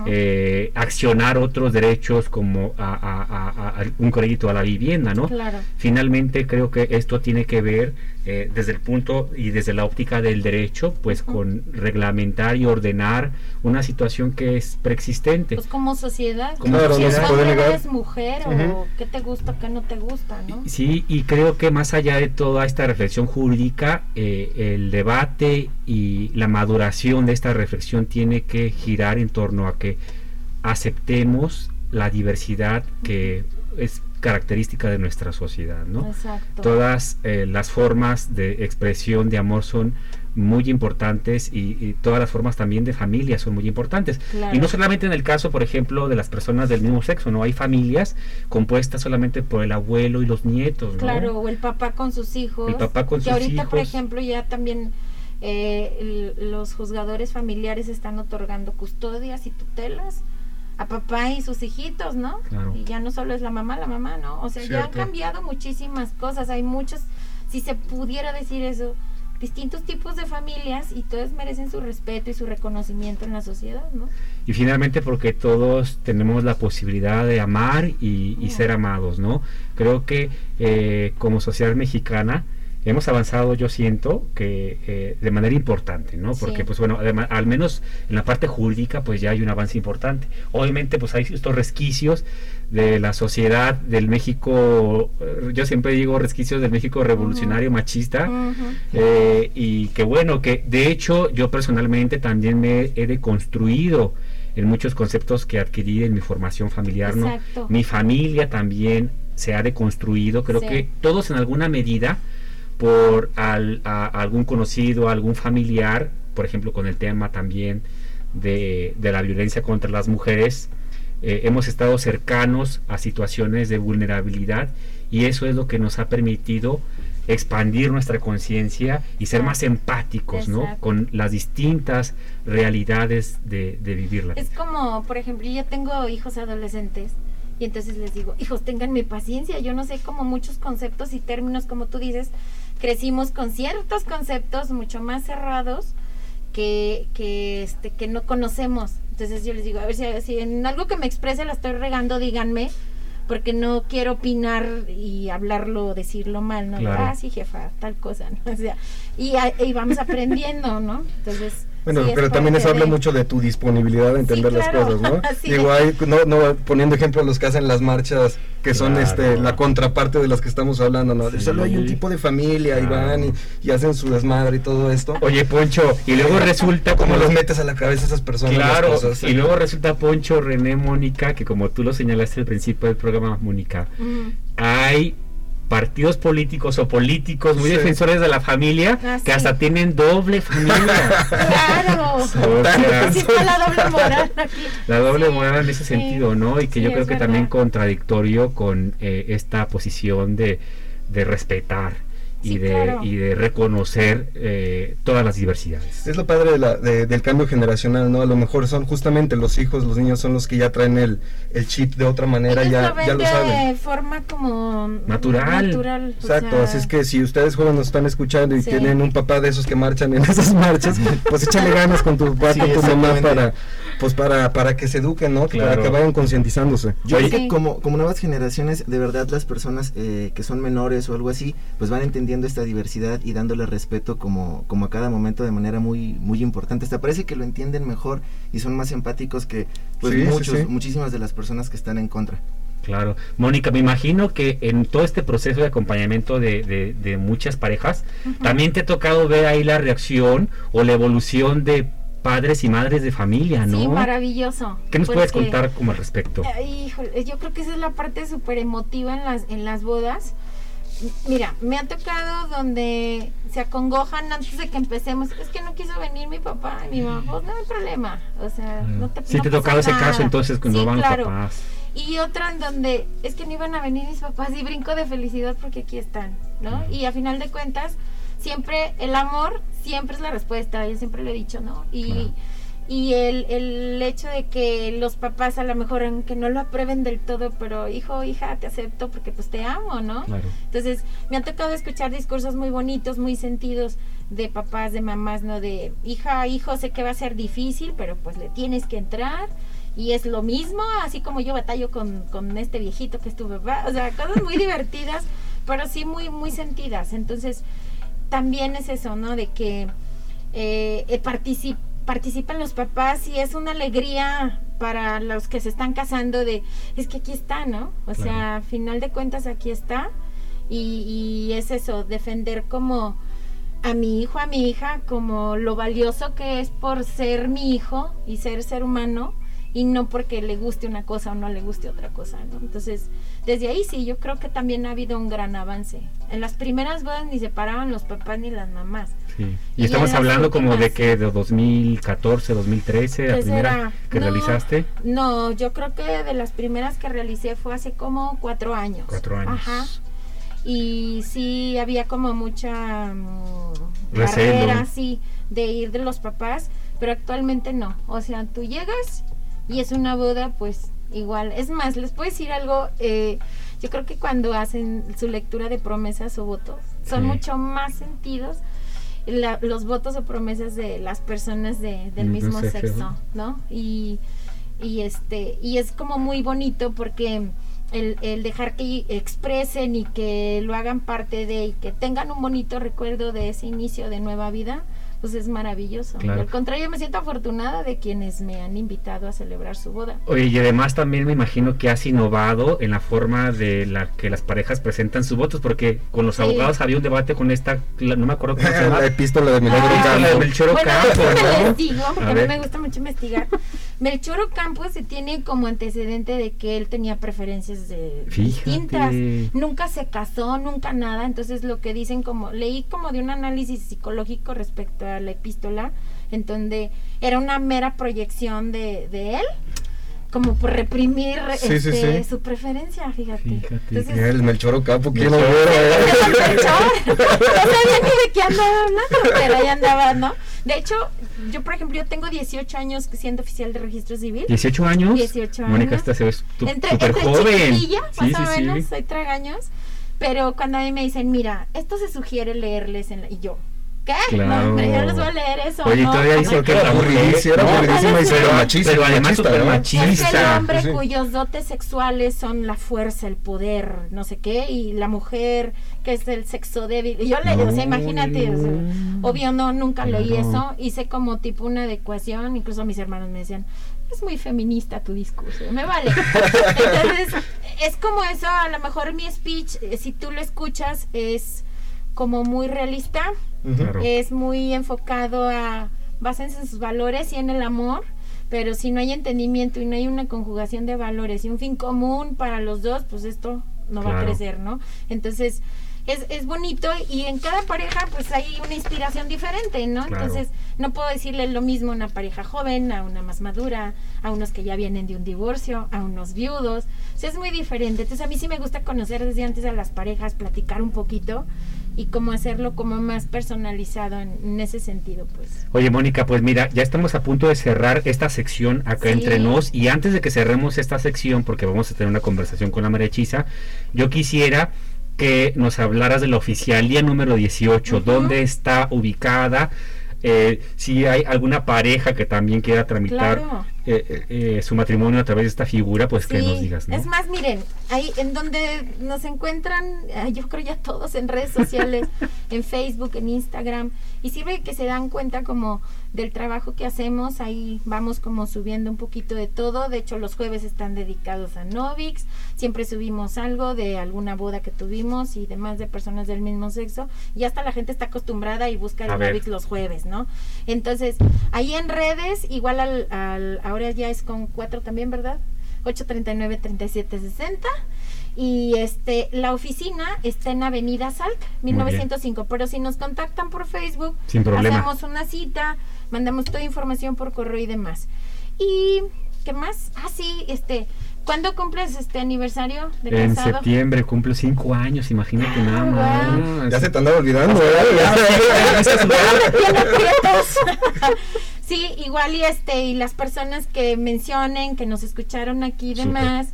[SPEAKER 2] Eh, accionar otros derechos como a, a- a- a- a un crédito a la vivienda, ¿no?
[SPEAKER 6] Claro.
[SPEAKER 2] Finalmente creo que esto tiene que ver eh, desde el punto y desde la óptica del derecho, pues con reglamentar y ordenar una situación que es preexistente.
[SPEAKER 6] Pues como sociedad.
[SPEAKER 2] Como Claro,
[SPEAKER 6] si
[SPEAKER 2] no
[SPEAKER 6] eres
[SPEAKER 2] se
[SPEAKER 6] hombre,
[SPEAKER 2] puede negar.
[SPEAKER 6] eres mujer o qué te gusta, qué no te gusta, ¿no?
[SPEAKER 2] Sí, y creo que más allá de toda esta reflexión jurídica, eh, el debate y la maduración de esta reflexión tiene que girar en torno a que aceptemos la diversidad que es característica de nuestra sociedad, ¿no?
[SPEAKER 6] Exacto.
[SPEAKER 2] Todas eh, las formas de expresión de amor son muy importantes y, y todas las formas también de familia son muy importantes.
[SPEAKER 6] Claro.
[SPEAKER 2] Y no solamente en el caso, por ejemplo, de las personas del mismo sexo, ¿no? Hay familias compuestas solamente por el abuelo y los nietos, ¿no?
[SPEAKER 6] Claro, o el papá con sus hijos.
[SPEAKER 2] El papá con
[SPEAKER 6] que
[SPEAKER 2] sus
[SPEAKER 6] ahorita, por
[SPEAKER 2] hijos.
[SPEAKER 6] ejemplo, ya también eh, los juzgadores familiares están otorgando custodias y tutelas a papá y sus hijitos, ¿no?
[SPEAKER 2] Claro.
[SPEAKER 6] Y ya no solo es la mamá, la mamá, ¿no? O sea, ya han
[SPEAKER 2] Cierto.
[SPEAKER 6] cambiado muchísimas cosas. Hay muchos, si se pudiera decir eso, distintos tipos de familias y todas merecen su respeto y su reconocimiento en la sociedad, ¿no?
[SPEAKER 2] Y finalmente porque todos tenemos la posibilidad de amar y, y ser amados, ¿no? Creo que eh, como sociedad mexicana hemos avanzado, yo siento, que eh, de manera importante, ¿no? Porque,
[SPEAKER 6] Sí.
[SPEAKER 2] pues bueno, además, al menos en la parte jurídica, pues ya hay un avance importante. Obviamente, pues hay estos resquicios de la sociedad del México, eh, yo siempre digo resquicios del México revolucionario machista, eh, y que bueno, que de hecho yo personalmente también me he deconstruido en muchos conceptos que adquirí en mi formación familiar, ¿no?
[SPEAKER 6] Exacto.
[SPEAKER 2] Mi familia también se ha deconstruido, creo
[SPEAKER 6] Sí.
[SPEAKER 2] que todos en alguna medida por al- a- a algún conocido, algún familiar, por ejemplo con el tema también de, de la violencia contra las mujeres, eh, hemos estado cercanos a situaciones de vulnerabilidad y eso es lo que nos ha permitido expandir nuestra conciencia y ser más empáticos ¿no? Con las distintas realidades de, de vivir la vida.
[SPEAKER 6] Es como, por ejemplo, yo tengo hijos adolescentes y entonces les digo, hijos, tenganme paciencia, yo no sé como muchos conceptos y términos, como tú dices, crecimos con ciertos conceptos mucho más cerrados que, que, este, que no conocemos. Entonces yo les digo, a ver si, si en algo que me exprese la estoy regando, díganme, porque no quiero opinar y hablarlo, decirlo mal, ¿no?
[SPEAKER 3] Claro.
[SPEAKER 6] Ah, sí, jefa, tal cosa, ¿no? (laughs) O sea, y, a- y vamos aprendiendo, ¿no? Entonces...
[SPEAKER 3] Bueno,
[SPEAKER 6] sí, es
[SPEAKER 3] pero también eso habla
[SPEAKER 6] de-
[SPEAKER 3] mucho de tu disponibilidad de entender las
[SPEAKER 6] claro.
[SPEAKER 3] cosas, ¿no? (laughs)
[SPEAKER 6] Sí.
[SPEAKER 3] Digo, hay, no, no, poniendo ejemplo los que hacen las marchas, que son este la contraparte de las que estamos hablando, ¿no? Solo hay un tipo de familia y van y, y hacen su desmadre y todo esto.
[SPEAKER 2] Oye, Poncho, y luego resulta
[SPEAKER 3] ¿Cómo
[SPEAKER 2] como
[SPEAKER 3] los metes a la cabeza a esas personas? las
[SPEAKER 2] Claro,
[SPEAKER 3] cosas?
[SPEAKER 2] y luego resulta Poncho, René, Mónica, que como tú lo señalaste al principio del programa, Mónica,
[SPEAKER 6] Mm.
[SPEAKER 2] hay partidos políticos o políticos muy
[SPEAKER 3] Sí.
[SPEAKER 2] defensores de la familia
[SPEAKER 6] Ah,
[SPEAKER 2] que
[SPEAKER 6] sí.
[SPEAKER 2] hasta tienen doble familia.
[SPEAKER 6] Claro. (laughs)
[SPEAKER 2] O sea,
[SPEAKER 6] Sí está la doble moral aquí.
[SPEAKER 2] la doble
[SPEAKER 6] Sí,
[SPEAKER 2] moral en ese
[SPEAKER 6] sí.
[SPEAKER 2] sentido, ¿no? Y que
[SPEAKER 6] Sí,
[SPEAKER 2] yo creo
[SPEAKER 6] es
[SPEAKER 2] que también
[SPEAKER 6] verdad.
[SPEAKER 2] contradictorio con eh, esta posición de, de respetar y,
[SPEAKER 6] Sí,
[SPEAKER 2] de,
[SPEAKER 6] claro.
[SPEAKER 2] y de reconocer eh, todas las diversidades.
[SPEAKER 3] Es lo padre de la- de- del cambio generacional, ¿no? A lo mejor son justamente los hijos, los niños son los que ya traen el, el chip de otra manera,
[SPEAKER 6] Ellos
[SPEAKER 3] ya,
[SPEAKER 6] lo
[SPEAKER 3] ya lo saben.
[SPEAKER 6] de forma como
[SPEAKER 2] Natural.
[SPEAKER 6] natural, o
[SPEAKER 3] Exacto,
[SPEAKER 6] sea,
[SPEAKER 3] así es que si ustedes jóvenes nos están escuchando y
[SPEAKER 6] Sí.
[SPEAKER 3] tienen un papá de esos que marchan en (laughs) esas marchas, pues échale ganas con tu papá,
[SPEAKER 4] Sí,
[SPEAKER 3] con tu mamá para, pues para, para que se eduquen, ¿no? Para que vayan concientizándose.
[SPEAKER 4] Yo creo que como, como nuevas generaciones, de verdad las personas eh, que son menores o algo así, pues van entendiendo esta diversidad y dándole respeto como, como a cada momento de manera muy, muy importante. Hasta parece que lo entienden mejor y son más empáticos que pues
[SPEAKER 3] Sí,
[SPEAKER 4] muchos,
[SPEAKER 3] sí.
[SPEAKER 4] muchísimas de las personas que están en contra.
[SPEAKER 2] Claro. Mónica, me imagino que en todo este proceso de acompañamiento de, de- de muchas parejas, también te ha tocado ver ahí la reacción o la evolución de padres y madres de familia, ¿no?
[SPEAKER 6] Sí, maravilloso.
[SPEAKER 2] ¿Qué nos puedes
[SPEAKER 6] porque-
[SPEAKER 2] contar como al respecto?
[SPEAKER 6] Ay, híjole, yo creo que esa es la parte súper emotiva en las, en las bodas. Mira, me ha tocado donde se acongojan antes de que empecemos. Es que no quiso venir mi papá y mi mamá. Pues no hay problema. O sea, no te
[SPEAKER 2] Sí
[SPEAKER 6] no
[SPEAKER 2] te ha tocado ese
[SPEAKER 6] nada.
[SPEAKER 2] caso entonces cuando
[SPEAKER 6] Sí,
[SPEAKER 2] van
[SPEAKER 6] claro.
[SPEAKER 2] los papás.
[SPEAKER 6] Y otra en donde es que no iban a venir mis papás y brinco de felicidad porque aquí están, ¿no? Y a final de cuentas, siempre el amor siempre es la respuesta, yo siempre le he dicho, ¿no? Y, y el, el hecho de que los papás a lo mejor, aunque no lo aprueben del todo, pero hijo, hija, te acepto porque pues te amo, ¿no?
[SPEAKER 2] Claro.
[SPEAKER 6] Entonces, me ha tocado escuchar discursos muy bonitos, muy sentidos de papás, de mamás, ¿no? De hija, hijo, sé que va a ser difícil, pero pues le tienes que entrar. Y es lo mismo, así como yo batallo con, con este viejito que es tu papá. O sea, cosas muy (laughs) divertidas, pero sí muy, muy sentidas. Entonces, también es eso, ¿no? De que eh, eh, partici- participan los papás y es una alegría para los que se están casando de, es que aquí está, ¿no? O sea, a final de cuentas aquí está y, y es eso, defender como a mi hijo, a mi hija, como lo valioso que es por ser mi hijo y ser ser humano y no porque le guste una cosa o no le guste otra cosa, ¿no? Entonces, desde ahí sí, yo creo que también ha habido un gran avance. En las primeras bodas ni se paraban los papás ni las mamás.
[SPEAKER 2] Sí.
[SPEAKER 6] Y
[SPEAKER 2] Y estamos hablando como de que de 2014, 2013, la
[SPEAKER 6] Pues
[SPEAKER 2] primera
[SPEAKER 6] era-
[SPEAKER 2] que
[SPEAKER 6] no,
[SPEAKER 2] realizaste.
[SPEAKER 6] No, yo creo que de las primeras que realicé fue hace como cuatro años.
[SPEAKER 2] Cuatro años.
[SPEAKER 6] Ajá. Y sí había como mucha mm,
[SPEAKER 2] Recelo.
[SPEAKER 6] barrera, sí, de ir de los papás, pero actualmente no. O sea, tú llegas y es una boda, pues igual. Es más, les puedo decir algo. eh, yo creo que cuando hacen su lectura de promesas o votos, son
[SPEAKER 9] Sí.
[SPEAKER 6] mucho más sentidos la- los votos o promesas de las personas de- del mismo
[SPEAKER 9] sexo.
[SPEAKER 6] sexo, ¿no? Y, y este y es como muy bonito porque el, el dejar que expresen y que lo hagan parte de y que tengan un bonito recuerdo de ese inicio de nueva vida pues es maravilloso Y al contrario me siento afortunada de quienes me han invitado a celebrar su boda
[SPEAKER 2] Oye, y además también me imagino que has innovado en la forma de la que las parejas presentan sus votos, porque con los
[SPEAKER 6] Sí.
[SPEAKER 2] abogados había un debate con esta, no me acuerdo cómo se (laughs) llama.
[SPEAKER 3] La epístola de Milagro
[SPEAKER 2] Ah,
[SPEAKER 3] Campo.
[SPEAKER 2] la de Melchor
[SPEAKER 6] Bueno, (laughs) digo, porque
[SPEAKER 2] A
[SPEAKER 6] a, mí me gusta mucho investigar. Melchor Ocampo se tiene como antecedente de que él tenía preferencias de distintas. Nunca se casó, nunca nada. Entonces lo que dicen como, leí como de un análisis psicológico respecto a la epístola, en donde era una mera proyección de, de él, como por reprimir
[SPEAKER 3] Sí,
[SPEAKER 6] este,
[SPEAKER 3] sí.
[SPEAKER 6] su preferencia, fíjate. Entonces,
[SPEAKER 3] el Melchor Ocampo, ¿quién lo
[SPEAKER 2] Melchor.
[SPEAKER 3] viera, (laughs) eh?
[SPEAKER 6] no sabía ni de qué andaba hablando, pero ahí andaba, ¿no? De hecho, yo, por ejemplo, yo tengo 18 años siendo oficial de registro civil.
[SPEAKER 2] 18 años.
[SPEAKER 6] 18 años.
[SPEAKER 2] Mónica, esta se ve
[SPEAKER 6] entre,
[SPEAKER 2] joven. Sí,
[SPEAKER 6] más o
[SPEAKER 2] sí,
[SPEAKER 6] menos,
[SPEAKER 2] sí.
[SPEAKER 6] soy tragaños. Pero cuando a mí me dicen, mira, esto se sugiere leerles en la... Y yo, ¿qué?
[SPEAKER 2] Claro.
[SPEAKER 6] No, yo les voy a leer eso.
[SPEAKER 2] Oye, y
[SPEAKER 6] no,
[SPEAKER 2] todavía
[SPEAKER 6] no.
[SPEAKER 2] que la
[SPEAKER 3] aburridísima, era aburridísima y
[SPEAKER 2] pero-
[SPEAKER 3] machista,
[SPEAKER 2] Pero además
[SPEAKER 3] machista,
[SPEAKER 2] súper
[SPEAKER 3] ¿no?
[SPEAKER 2] machista.
[SPEAKER 6] Es el hombre
[SPEAKER 3] Sí.
[SPEAKER 6] cuyos dotes sexuales son la fuerza, el poder, no sé qué, y la mujer que es el sexo débil. Y yo le, o sea, imagínate, o sea, obvio no, nunca leí eso, hice como tipo una adecuación, incluso mis hermanos me decían, es muy feminista tu discurso, me vale. (laughs) Entonces, es como eso, a lo mejor mi speech, eh, si tú lo escuchas, es como muy realista,
[SPEAKER 9] Ujú. Claro.
[SPEAKER 6] es muy enfocado a, básense en sus valores y en el amor, pero si no hay entendimiento y no hay una conjugación de valores y un fin común para los dos, pues esto no va a
[SPEAKER 9] Claro.
[SPEAKER 6] crecer, ¿no? Entonces, es, es bonito y en cada pareja pues hay una inspiración diferente, ¿no?
[SPEAKER 9] Claro.
[SPEAKER 6] Entonces, no puedo decirle lo mismo a una pareja joven, a una más madura, a unos que ya vienen de un divorcio, a unos viudos. O sea, es muy diferente. Entonces, a mí sí me gusta conocer desde antes a las parejas, platicar un poquito y cómo hacerlo como más personalizado en, en ese sentido, pues.
[SPEAKER 2] Oye, Mónica, pues mira, ya estamos a punto de cerrar esta sección acá
[SPEAKER 6] Sí.
[SPEAKER 2] entre nos y antes de que cerremos esta sección, porque vamos a tener una conversación con la María Hechiza, yo quisiera que nos hablaras de la oficialía número 18, dónde está ubicada, eh, si hay alguna pareja que también quiera tramitar
[SPEAKER 6] Claro.
[SPEAKER 2] Eh, eh, eh, su matrimonio a través de esta figura, pues que nos digas, ¿no?
[SPEAKER 6] Es más, miren, ahí en donde nos encuentran, yo creo ya todos en redes sociales, (laughs) en Facebook, en Instagram, y sirve que se dan cuenta como del trabajo que hacemos, ahí vamos como subiendo un poquito de todo, de hecho los jueves están dedicados a Novix, siempre subimos algo de alguna boda que tuvimos y demás de personas del mismo sexo, y hasta la gente está acostumbrada y busca
[SPEAKER 9] A
[SPEAKER 6] el. Novix los jueves, ¿no? Entonces, ahí en redes, igual al, al- ahora ya es con cuatro también, ¿verdad? 839-3760. Y este, la oficina está en Avenida Salt,
[SPEAKER 2] Muy bien.
[SPEAKER 6] 1905. Pero si nos contactan por Facebook,
[SPEAKER 2] Sin problema.
[SPEAKER 6] hacemos una cita, mandamos toda información por correo y demás. ¿Y qué más? Ah, sí, este, ¿Cuándo cumples este aniversario de
[SPEAKER 2] En
[SPEAKER 6] casado?
[SPEAKER 2] septiembre cumplo cinco años, imagínate nada más.
[SPEAKER 3] Ya se te andaba olvidando, ¿eh? (laughs) (laughs)
[SPEAKER 6] aprietos. (laughs) sí, igual y este y las personas que mencionen, que nos escucharon aquí y demás,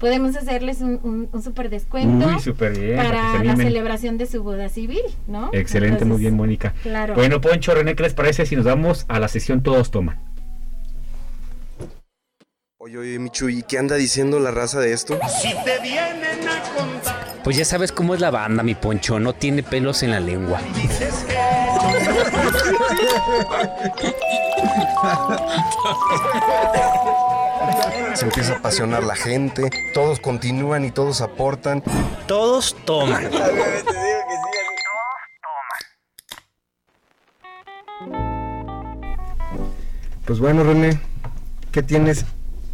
[SPEAKER 6] podemos hacerles un, un, un super descuento
[SPEAKER 2] Uy, súper bien, para
[SPEAKER 6] para la celebración de su boda civil, ¿no?
[SPEAKER 2] Excelente, muy bien, Mónica.
[SPEAKER 6] Claro.
[SPEAKER 2] Bueno, Poncho, René, ¿qué les parece si nos vamos a la sesión Todos Toman?
[SPEAKER 1] Oye, oye, Michu, ¿y qué anda diciendo la raza de esto?
[SPEAKER 7] Si te vienen a contar,
[SPEAKER 8] Pues ya sabes cómo es la banda, mi Poncho. No tiene pelos en la lengua.
[SPEAKER 7] dices que.
[SPEAKER 1] Se empieza a apasionar la gente, todos continúan y todos aportan.
[SPEAKER 8] Todos toman. (laughs)
[SPEAKER 3] Pues bueno, René, ¿qué tienes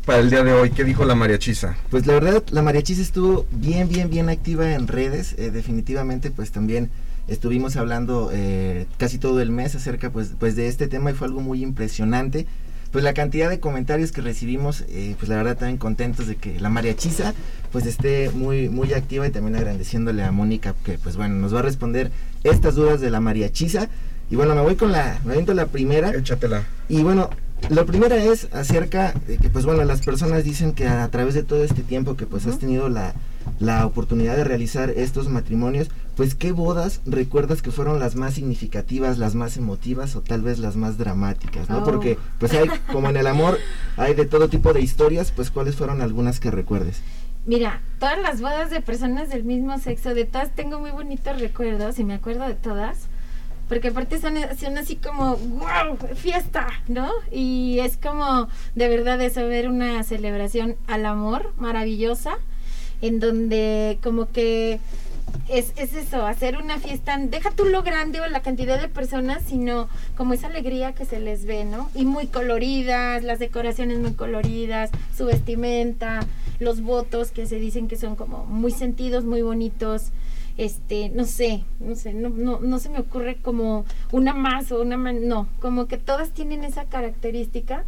[SPEAKER 3] para el día de hoy? ¿Qué dijo la mariachisa?
[SPEAKER 4] Pues la verdad, la mariachis estuvo bien, bien, bien activa en redes. eh, definitivamente, pues también estuvimos hablando eh, casi todo el mes acerca pues, pues de este tema y fue algo muy impresionante. Pues la cantidad de comentarios que recibimos, eh, pues la verdad también contentos de que la mariachisa pues esté muy, muy activa y también agradeciéndole a Mónica que pues bueno, nos va a responder estas dudas de la mariachisa. Y bueno, me voy con la, me la primera.
[SPEAKER 3] Échatela.
[SPEAKER 4] Y bueno, la primera es acerca de que, pues bueno, las personas dicen que a, través de todo este tiempo que pues has tenido la, la oportunidad de realizar estos matrimonios, pues qué bodas recuerdas que fueron las más significativas, las más emotivas o tal vez las más dramáticas, ¿no?
[SPEAKER 6] Oh.
[SPEAKER 4] Porque pues hay, como en el amor, hay de todo tipo de historias, pues cuáles fueron algunas que recuerdes.
[SPEAKER 6] Mira, todas las bodas de personas del mismo sexo, de todas tengo muy bonitos recuerdos y me acuerdo de todas. Porque aparte son, así como, wow, fiesta, ¿no? Y es como de verdad eso, ver una celebración al amor maravillosa, en donde como que es, es eso, hacer una fiesta, deja tú lo grande o la cantidad de personas, sino como esa alegría que se les ve, ¿no? Y muy coloridas, las decoraciones muy coloridas, su vestimenta, los votos que se dicen que son como muy sentidos, muy bonitos. Este, no sé, no sé, no, no, no se me ocurre como una más o una man- no, como que todas tienen esa característica,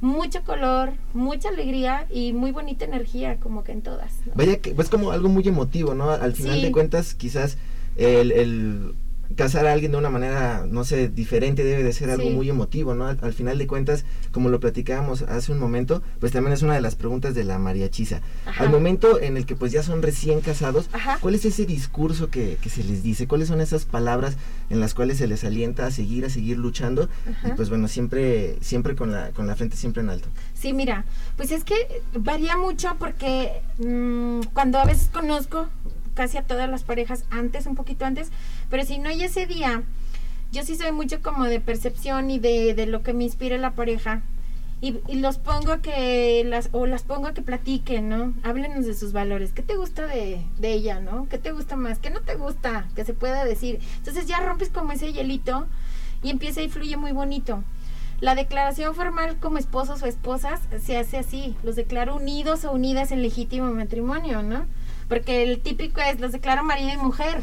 [SPEAKER 6] mucho color, mucha alegría y muy bonita energía, como que en todas. ¿no?
[SPEAKER 4] Vaya que, pues como algo muy emotivo, ¿no? Al final
[SPEAKER 6] Sí.
[SPEAKER 4] de cuentas, quizás el, el casar a alguien de una manera, no sé, diferente debe de ser algo
[SPEAKER 6] Sí.
[SPEAKER 4] muy emotivo, ¿no? Al, al final de cuentas, como lo platicábamos hace un momento, pues también es una de las preguntas de la mariachisa.
[SPEAKER 6] Ajá.
[SPEAKER 4] Al momento en el que pues ya son recién casados,
[SPEAKER 6] Ajá.
[SPEAKER 4] ¿cuál es ese discurso que, que se les dice? ¿Cuáles son esas palabras en las cuales se les alienta a seguir, a seguir luchando?
[SPEAKER 6] Ajá.
[SPEAKER 4] Y pues bueno, siempre, siempre con la, con la frente siempre en alto.
[SPEAKER 6] Sí, mira, pues es que varía mucho porque mm, cuando a veces conozco casi a todas las parejas antes, un poquito antes, pero si no hay ese día, yo sí soy mucho como de percepción y de, de lo que me inspira la pareja. Y, y los pongo a que las o las pongo a que platiquen, ¿no? Háblenos de sus valores. ¿Qué te gusta de, de ella, no? ¿Qué te gusta más? ¿Qué no te gusta? Que se pueda decir. Entonces ya rompes como ese hielito y empieza y fluye muy bonito. La declaración formal como esposos o esposas se hace así, los declaro unidos o unidas en legítimo matrimonio, ¿no? Porque el típico es los declaro marido y mujer.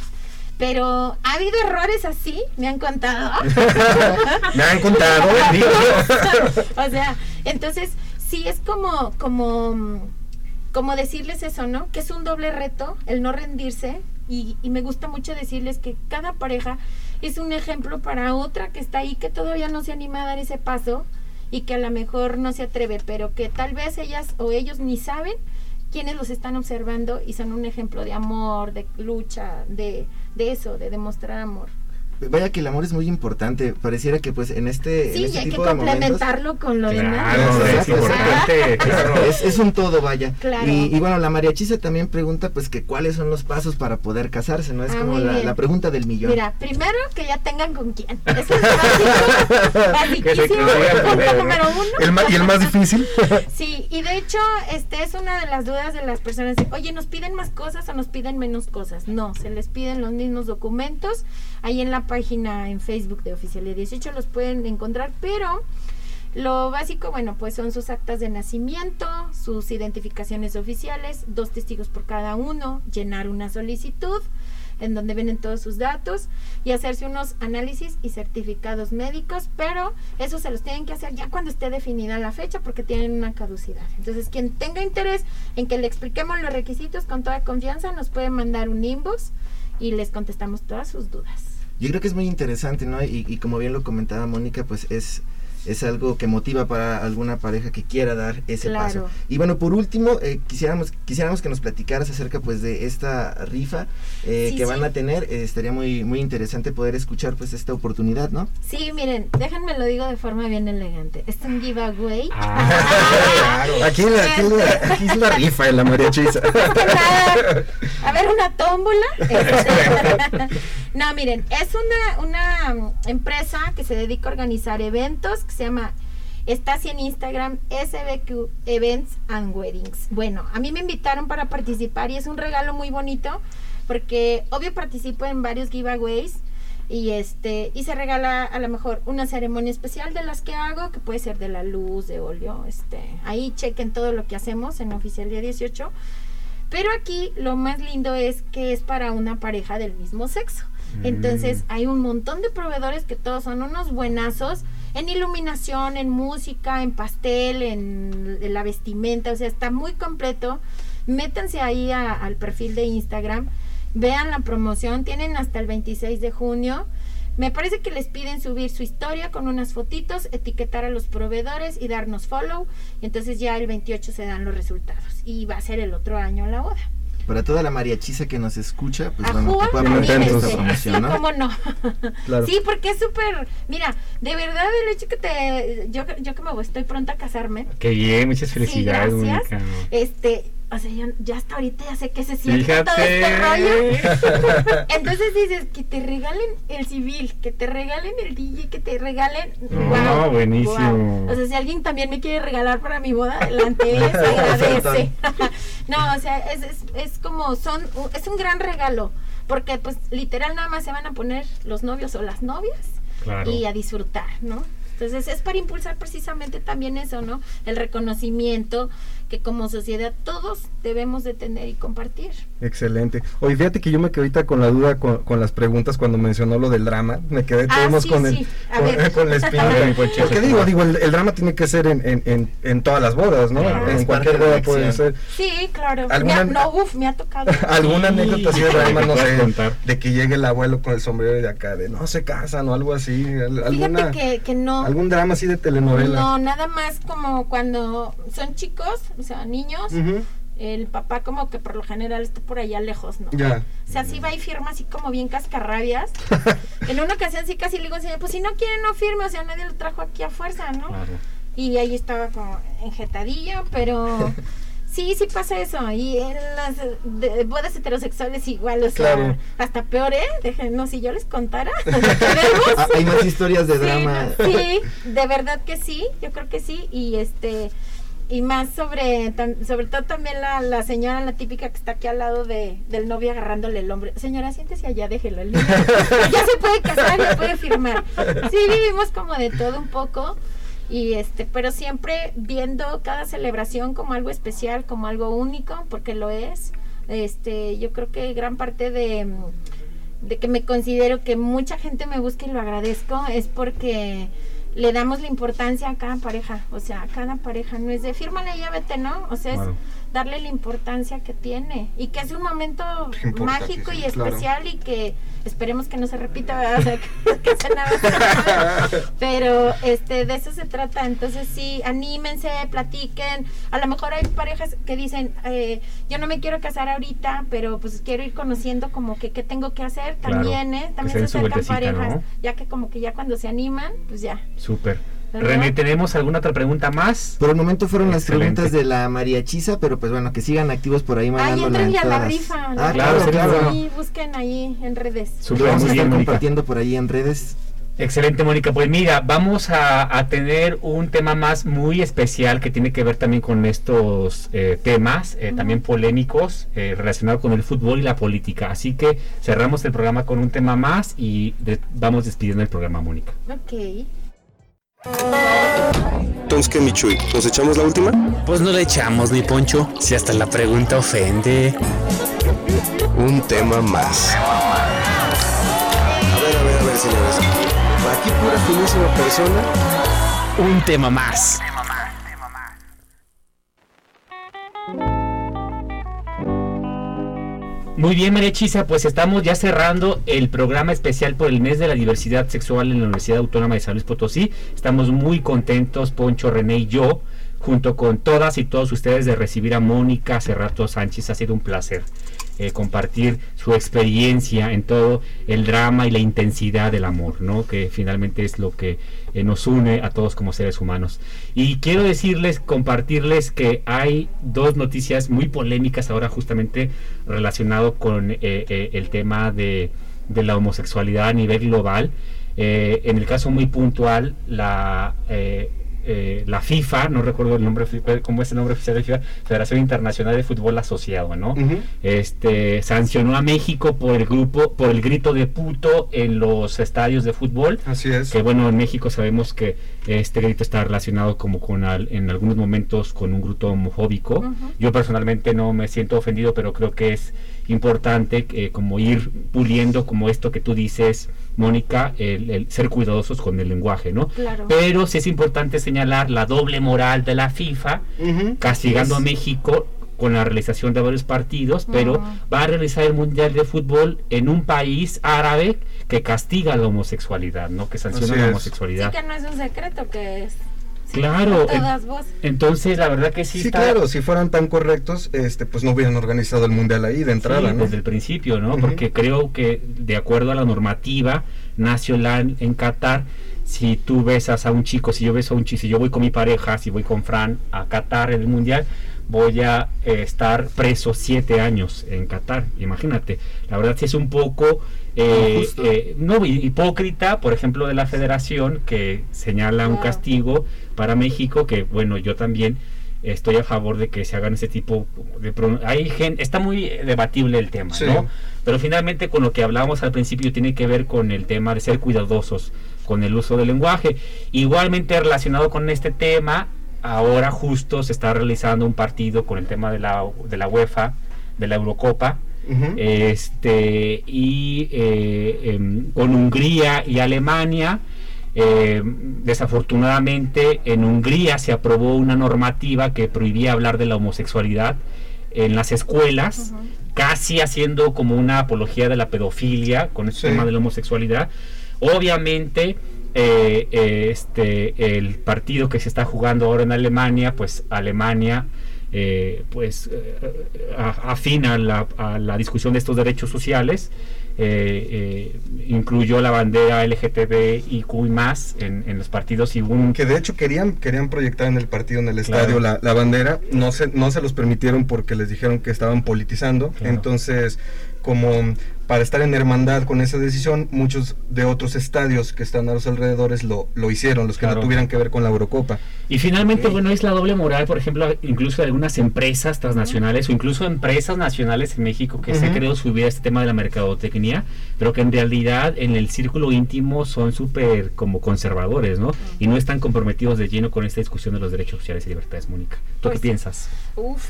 [SPEAKER 6] Pero ha habido errores así, me han contado. (laughs)
[SPEAKER 3] Me han contado, (laughs)
[SPEAKER 6] o sea, entonces sí es como, como, como decirles eso, ¿no? Que es un doble reto el no rendirse y, y me gusta mucho decirles que cada pareja es un ejemplo para otra que está ahí que todavía no se anima a dar ese paso y que a lo mejor no se atreve, pero que tal vez ellas o ellos ni saben quienes los están observando y son un ejemplo de amor, de lucha, de, de eso, de demostrar amor.
[SPEAKER 4] Vaya que el amor es muy importante. Pareciera que pues en este, en
[SPEAKER 6] Sí, y
[SPEAKER 4] este
[SPEAKER 6] hay que
[SPEAKER 4] momentos...
[SPEAKER 6] complementarlo con lo demás.
[SPEAKER 2] Claro, es
[SPEAKER 4] Exacto,
[SPEAKER 2] importante. (laughs) claro.
[SPEAKER 4] Es, es un todo, vaya.
[SPEAKER 6] Claro.
[SPEAKER 4] Y, y bueno, la mariachisa también pregunta pues que cuáles son los pasos para poder casarse, ¿no? Es
[SPEAKER 6] Ah,
[SPEAKER 4] como la, pregunta del millón.
[SPEAKER 6] Mira, primero que ya tengan con quién. Eso es básico, (laughs)
[SPEAKER 2] primero, ¿no?
[SPEAKER 6] número uno.
[SPEAKER 3] El ¿Y el más difícil? (laughs)
[SPEAKER 6] Sí, y de hecho, este es una de las dudas de las personas. de, Oye, ¿nos piden más cosas o nos piden menos cosas? No, se les piden los mismos documentos. Ahí en la página en Facebook de Oficialía 18 los pueden encontrar, pero lo básico, bueno, pues son sus actas de nacimiento, sus identificaciones oficiales, dos testigos por cada uno, llenar una solicitud, en donde vienen todos sus datos y hacerse unos análisis y certificados médicos, pero eso se los tienen que hacer ya cuando esté definida la fecha porque tienen una caducidad. Entonces, quien tenga interés en que le expliquemos los requisitos con toda confianza, nos puede mandar un inbox y les contestamos todas sus dudas.
[SPEAKER 4] Yo creo que es muy interesante, ¿no? Y, y como bien lo comentaba Mónica, pues es es algo que motiva para alguna pareja que quiera dar ese paso. Y bueno, por último, eh, quisiéramos, quisiéramos que nos platicaras acerca pues de esta rifa eh, que van a tener. Eh, estaría muy, muy interesante poder escuchar pues esta oportunidad, ¿no?
[SPEAKER 6] Sí, miren, déjenme lo digo de forma bien elegante. Es un giveaway.
[SPEAKER 5] Ah, aquí, la, aquí, es la rifa en la mariachisa. (laughs)
[SPEAKER 6] a ver, una tómbola. (laughs) no, miren, es una, una empresa que se dedica a organizar eventos se llama Está así en Instagram, SBQ Events and Weddings. Bueno, a mí me invitaron para participar y es un regalo muy bonito porque obvio participo en varios giveaways y este y se regala a lo mejor una ceremonia especial de las que hago, que puede ser de la luz, de óleo, este, ahí chequen todo lo que hacemos en Oficial Día 18. Pero aquí lo más lindo es que es para una pareja del mismo sexo. Entonces mm. hay un montón de proveedores que todos son unos buenazos en iluminación, en música, en pastel, en, la vestimenta, o sea, está muy completo. Métanse ahí al perfil de Instagram, vean la promoción, tienen hasta el 26 de junio. Me parece que les piden subir su historia con unas fotitos, etiquetar a los proveedores y darnos follow. Entonces ya el 28 se dan los resultados. Y va a ser el otro año la boda
[SPEAKER 4] para toda la mariachisa que nos escucha, pues bueno, que pueda esta promoción,
[SPEAKER 6] ¿no? (laughs) ¿Cómo no? Sí, porque es súper, mira, de verdad el hecho que te, yo, yo que me voy, estoy pronta a casarme.
[SPEAKER 2] Qué bien, muchas felicidades.
[SPEAKER 6] Sí, gracias. Este, o sea, yo ya hasta ahorita ya sé que se siente todo este rollo. (laughs) Entonces dices, que te regalen el civil, que te regalen el DJ, que te regalen...
[SPEAKER 2] wow, buenísimo.
[SPEAKER 6] O sea, si alguien también me quiere regalar para mi boda, adelante, (laughs) se agradece. (laughs) no, o sea, es, es, es como, son, es un gran regalo, porque pues literal nada más se van a poner los novios o las novias y a disfrutar, ¿no? Entonces es para impulsar precisamente también eso, ¿no? El reconocimiento que como sociedad todos debemos de tener y compartir.
[SPEAKER 5] Excelente. Oye, fíjate que yo me quedé ahorita con la duda con, las preguntas cuando mencionó lo del drama. Me quedé
[SPEAKER 6] ah,
[SPEAKER 5] con, el, (laughs) con, la espina. Porque digo, digo el, drama tiene que ser en, en, en, todas las bodas, ¿no? en cualquier boda puede ser.
[SPEAKER 6] Sí, claro. ¿Alguna, no, uf, me ha tocado. (laughs)
[SPEAKER 5] ¿Alguna anécdota así de (laughs) drama, no sé, de que llegue el abuelo con el sombrero de acá, de no se casan o algo así?
[SPEAKER 6] ¿Alguna, Fíjate que, que no.
[SPEAKER 5] ¿Algún drama así de telenovela?
[SPEAKER 6] No, nada más como cuando son chicos, o sea, niños, el papá como que por lo general está por allá lejos, ¿no?
[SPEAKER 5] Ya.
[SPEAKER 6] O sea, sí va y firma así como bien cascarrabias. (laughs) en una ocasión sí casi le digo, pues si no quiere no firme, o sea, nadie lo trajo aquí a fuerza, ¿no? Y ahí estaba como enjetadillo, pero... (laughs) Sí, sí pasa eso. Y en las bodas heterosexuales igual, o sea, hasta peor, ¿eh? Dejen, si yo les contara. (laughs)
[SPEAKER 4] Ah, hay más historias de drama.
[SPEAKER 6] Sí, de verdad que sí, yo creo que sí. Y este y más sobre sobre todo también la, la, señora la típica que está aquí al lado de, del novio agarrándole el hombre señora siéntese allá déjelo el (laughs) ya se puede casar ya puede firmar. Sí vivimos como de todo un poco y este pero siempre viendo cada celebración como algo especial como algo único porque lo es. Este yo creo que gran parte de de que me considero que mucha gente me busca y lo agradezco es porque le damos la importancia a cada pareja, o sea, a cada pareja, no es de fírmale ya vete, ¿no? O sea, es darle la importancia que tiene y que es un momento mágico y especial y que esperemos que no se repita, ¿verdad? (laughs) que, se nada, pero este de eso se trata, entonces sí, anímense, platiquen, a lo mejor hay parejas que dicen, eh, yo no me quiero casar ahorita, pero pues quiero ir conociendo como que qué tengo que hacer, también, ¿eh? También se acercan parejas, ya que como que ya cuando se animan, pues ya.
[SPEAKER 2] Súper. René, ¿tenemos alguna otra pregunta más?
[SPEAKER 4] Por el momento fueron las preguntas de la María Chisa, pero pues bueno, que sigan activos por ahí
[SPEAKER 6] mandando Ay, a la rifa.
[SPEAKER 4] Ah, claro, claro.
[SPEAKER 6] Sí, busquen ahí en redes.
[SPEAKER 4] Súper, vamos a estar compartiendo por ahí en redes.
[SPEAKER 2] Excelente, Mónica. Pues mira, vamos a, tener un tema más muy especial que tiene que ver también con estos eh, temas, eh, también polémicos, eh, relacionados con el fútbol y la política. Así que cerramos el programa con un tema más y vamos despidiendo el programa, Mónica.
[SPEAKER 6] Ok.
[SPEAKER 1] Entonces, ¿qué, Michuy? ¿Nos echamos la última?
[SPEAKER 8] Pues no le echamos, mi Poncho, si hasta la pregunta ofende.
[SPEAKER 1] Un tema más. A ver, a ver, a ver, señores. Aquí pura finísima persona.
[SPEAKER 8] Un tema más.
[SPEAKER 2] Muy bien, María Chisa, pues estamos ya cerrando el programa especial por el mes de la diversidad sexual en la Universidad Autónoma de San Luis Potosí. Estamos muy contentos, Poncho, René y yo, junto con todas y todos ustedes, de recibir a Mónica Cerrato Sánchez. Ha sido un placer eh, compartir su experiencia en todo el drama y la intensidad del amor, ¿no? Que finalmente es lo que eh, nos une a todos como seres humanos. Y quiero decirles, compartirles que hay dos noticias muy polémicas ahora justamente relacionado con eh, el tema de, de, la homosexualidad a nivel global. en el caso muy puntual, la eh, la FIFA, no recuerdo el nombre, cómo es el nombre oficial de FIFA, Federación Internacional de Fútbol Asociado, ¿no? Este sancionó a México por el grupo, por el grito de puto en los estadios de fútbol.
[SPEAKER 3] Así es.
[SPEAKER 2] Que bueno, en México sabemos que este grito está relacionado como con en algunos momentos con un grupo homofóbico. Yo personalmente no me siento ofendido, pero creo que es importante eh, como ir puliendo como esto que tú dices Mónica, el, ser cuidadosos con el lenguaje, ¿no? Pero sí es importante señalar la doble moral de la FIFA, castigando a México con la realización de varios partidos, pero va a realizar el Mundial de Fútbol en un país árabe que castiga la homosexualidad, ¿no? Que sanciona la homosexualidad.
[SPEAKER 6] Sí que no es un secreto que es
[SPEAKER 2] claro. entonces, la verdad que sí.
[SPEAKER 3] Sí, claro, si fueran tan correctos, este, pues no hubieran organizado el mundial ahí de entrada, ¿no?
[SPEAKER 2] Desde el principio, ¿no? Porque creo que de acuerdo a la normativa nacional en Qatar, si tú besas a un chico, si yo beso a un chico, si yo voy con mi pareja, si voy con Fran a Qatar en el mundial, voy a eh, estar preso siete años en Qatar. Imagínate, la verdad sí es un poco eh, eh, no hipócrita, por ejemplo, de la Federación que señala un castigo para México, que bueno, yo también estoy a favor de que se hagan ese tipo de hay gente está muy debatible el tema no pero finalmente con lo que hablábamos al principio tiene que ver con el tema de ser cuidadosos con el uso del lenguaje. Igualmente relacionado con este tema ahora justo se está realizando un partido con el tema de la, de la UEFA, de la Eurocopa, este, y eh, em, con Hungría y Alemania. Eh, desafortunadamente en Hungría se aprobó una normativa que prohibía hablar de la homosexualidad en las escuelas, casi haciendo como una apología de la pedofilia con este tema de la homosexualidad. Obviamente, eh, este, el partido que se está jugando ahora en Alemania, pues Alemania eh, pues afina la, a la discusión de estos derechos sociales eh, eh, incluyó la bandera LGTBIQ más en, en los partidos y un...
[SPEAKER 3] Que de hecho querían, querían proyectar en el partido, en el estadio, la, la, bandera, no se, no se los permitieron porque les dijeron que estaban politizando, entonces como para estar en hermandad con esa decisión, muchos de otros estadios que están a los alrededores lo, lo hicieron, los que no tuvieran que ver con la Eurocopa.
[SPEAKER 2] Y finalmente, bueno, es la doble moral, por ejemplo, incluso de algunas empresas transnacionales o incluso empresas nacionales en México que se han querido subir a este tema de la mercadotecnia, pero que en realidad en el círculo íntimo son súper como conservadores, ¿no? Y no están comprometidos de lleno con esta discusión de los derechos sociales y libertades, Mónica. ¿Tú qué pues, piensas?
[SPEAKER 6] Uf,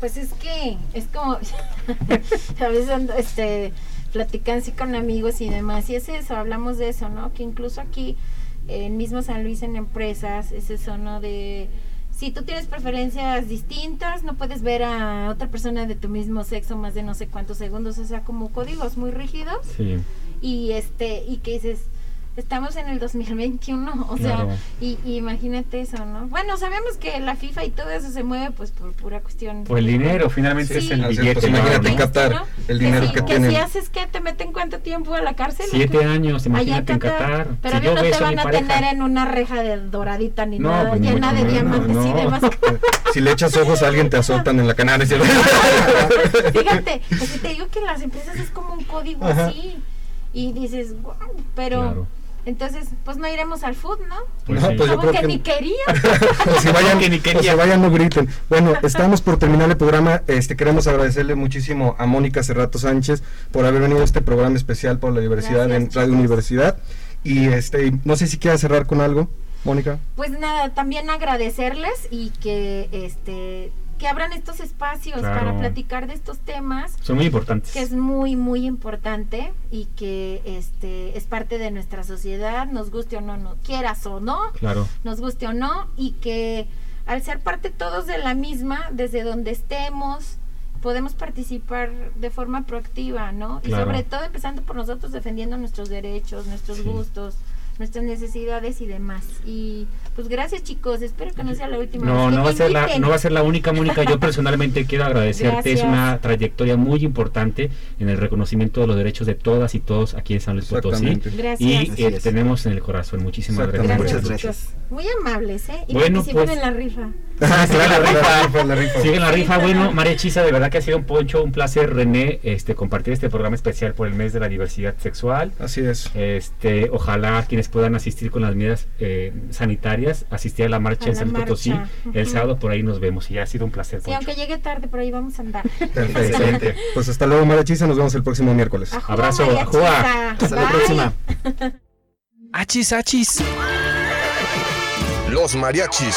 [SPEAKER 6] pues es que es como (laughs) a veces este platican así con amigos y demás y es eso, hablamos de eso, ¿no? Que incluso aquí en mismo San Luis en empresas es eso, ¿no? De si tú tienes preferencias distintas, no puedes ver a otra persona de tu mismo sexo más de no sé cuántos segundos, o sea, como códigos muy rígidos.
[SPEAKER 2] Sí.
[SPEAKER 6] Y este y que dices, estamos en el 2021, o sea, y, imagínate eso, ¿no? Bueno, sabemos que la FIFA y todo eso se mueve pues por pura cuestión.
[SPEAKER 2] Por el dinero, finalmente es el billete. Pues
[SPEAKER 3] imagínate Qatar, el dinero que, que,
[SPEAKER 6] si haces que te meten cuánto tiempo a la cárcel.
[SPEAKER 2] Siete años, imagínate en Qatar.
[SPEAKER 6] Pero si no te van a, tener en una reja de doradita ni nada, pues, llena de diamantes y demás. (laughs)
[SPEAKER 3] si le echas ojos a alguien te azotan en la canal. (laughs)
[SPEAKER 6] Fíjate, pues te digo que en las empresas es como un código así y dices, wow, pero... Entonces, pues no iremos al food, ¿no?
[SPEAKER 3] Pues no, pues yo creo
[SPEAKER 6] que, ni quería.
[SPEAKER 3] si vayan, que ni quería. (laughs) vayan, no griten. Bueno, (laughs) estamos por terminar el programa. Este queremos agradecerle muchísimo a Mónica Cerrato Sánchez por haber venido a este programa especial por la diversidad en Radio Universidad. Y este, no sé si quiera cerrar con algo.
[SPEAKER 10] Mónica.
[SPEAKER 6] Pues nada, también agradecerles y que este que abran estos espacios
[SPEAKER 2] Claro.
[SPEAKER 6] para platicar de estos temas
[SPEAKER 2] Son muy importantes.
[SPEAKER 6] que es muy muy importante y que este es parte de nuestra sociedad nos guste o no no quieras o no
[SPEAKER 2] Claro.
[SPEAKER 6] nos guste o no y que al ser parte todos de la misma desde donde estemos podemos participar de forma proactiva no y sobre todo empezando por nosotros defendiendo nuestros derechos nuestros
[SPEAKER 2] Sí.
[SPEAKER 6] gustos nuestras necesidades y demás y pues gracias chicos espero que no sea la última
[SPEAKER 2] No,
[SPEAKER 6] vez
[SPEAKER 2] no va a ser la, no va a ser la única, Mónica. Yo (laughs) personalmente quiero agradecerte. Es
[SPEAKER 6] Gracias.
[SPEAKER 2] una trayectoria muy importante en el reconocimiento de los derechos de todas y todos aquí en San Luis Potosí.
[SPEAKER 6] Gracias.
[SPEAKER 2] Y eh,
[SPEAKER 4] es.
[SPEAKER 2] tenemos en el corazón. Muchísimas gracias.
[SPEAKER 6] gracias,
[SPEAKER 4] Muchas
[SPEAKER 6] chicos.
[SPEAKER 4] gracias.
[SPEAKER 6] muy amables eh y
[SPEAKER 2] Bueno, pues-
[SPEAKER 6] en la rifa (laughs)
[SPEAKER 2] Sigue la rifa.
[SPEAKER 10] la rifa.
[SPEAKER 2] Sigue la rifa. Bueno, María Chisa, de verdad que ha sido un poncho, un placer, René, este, compartir este programa especial por el mes de la diversidad sexual.
[SPEAKER 10] Así es.
[SPEAKER 2] Este, ojalá quienes puedan asistir con las medidas eh, sanitarias, asistir a la marcha
[SPEAKER 6] A
[SPEAKER 2] en
[SPEAKER 6] la
[SPEAKER 2] San Potosí. El sábado por ahí nos vemos y ha sido un placer.
[SPEAKER 6] sí
[SPEAKER 2] Poncho.
[SPEAKER 6] aunque llegue tarde por ahí vamos a andar
[SPEAKER 10] Perfecto.
[SPEAKER 2] Excelente. (laughs)
[SPEAKER 10] Pues hasta luego, Marachisa. Nos vemos el próximo miércoles.
[SPEAKER 2] Abrazo.
[SPEAKER 6] Chisa.
[SPEAKER 4] Hasta la próxima.
[SPEAKER 11] Achis, achis.
[SPEAKER 3] Los mariachis.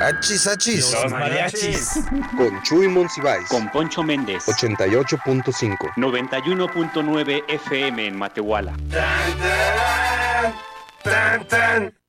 [SPEAKER 3] Achis, achis.
[SPEAKER 11] mariachis
[SPEAKER 3] Con Chuy Monsiváis.
[SPEAKER 11] con Poncho Méndez
[SPEAKER 3] 88.5.
[SPEAKER 11] 91.9 FM en Matehuala.
[SPEAKER 12] Tan, tan, tan, tan.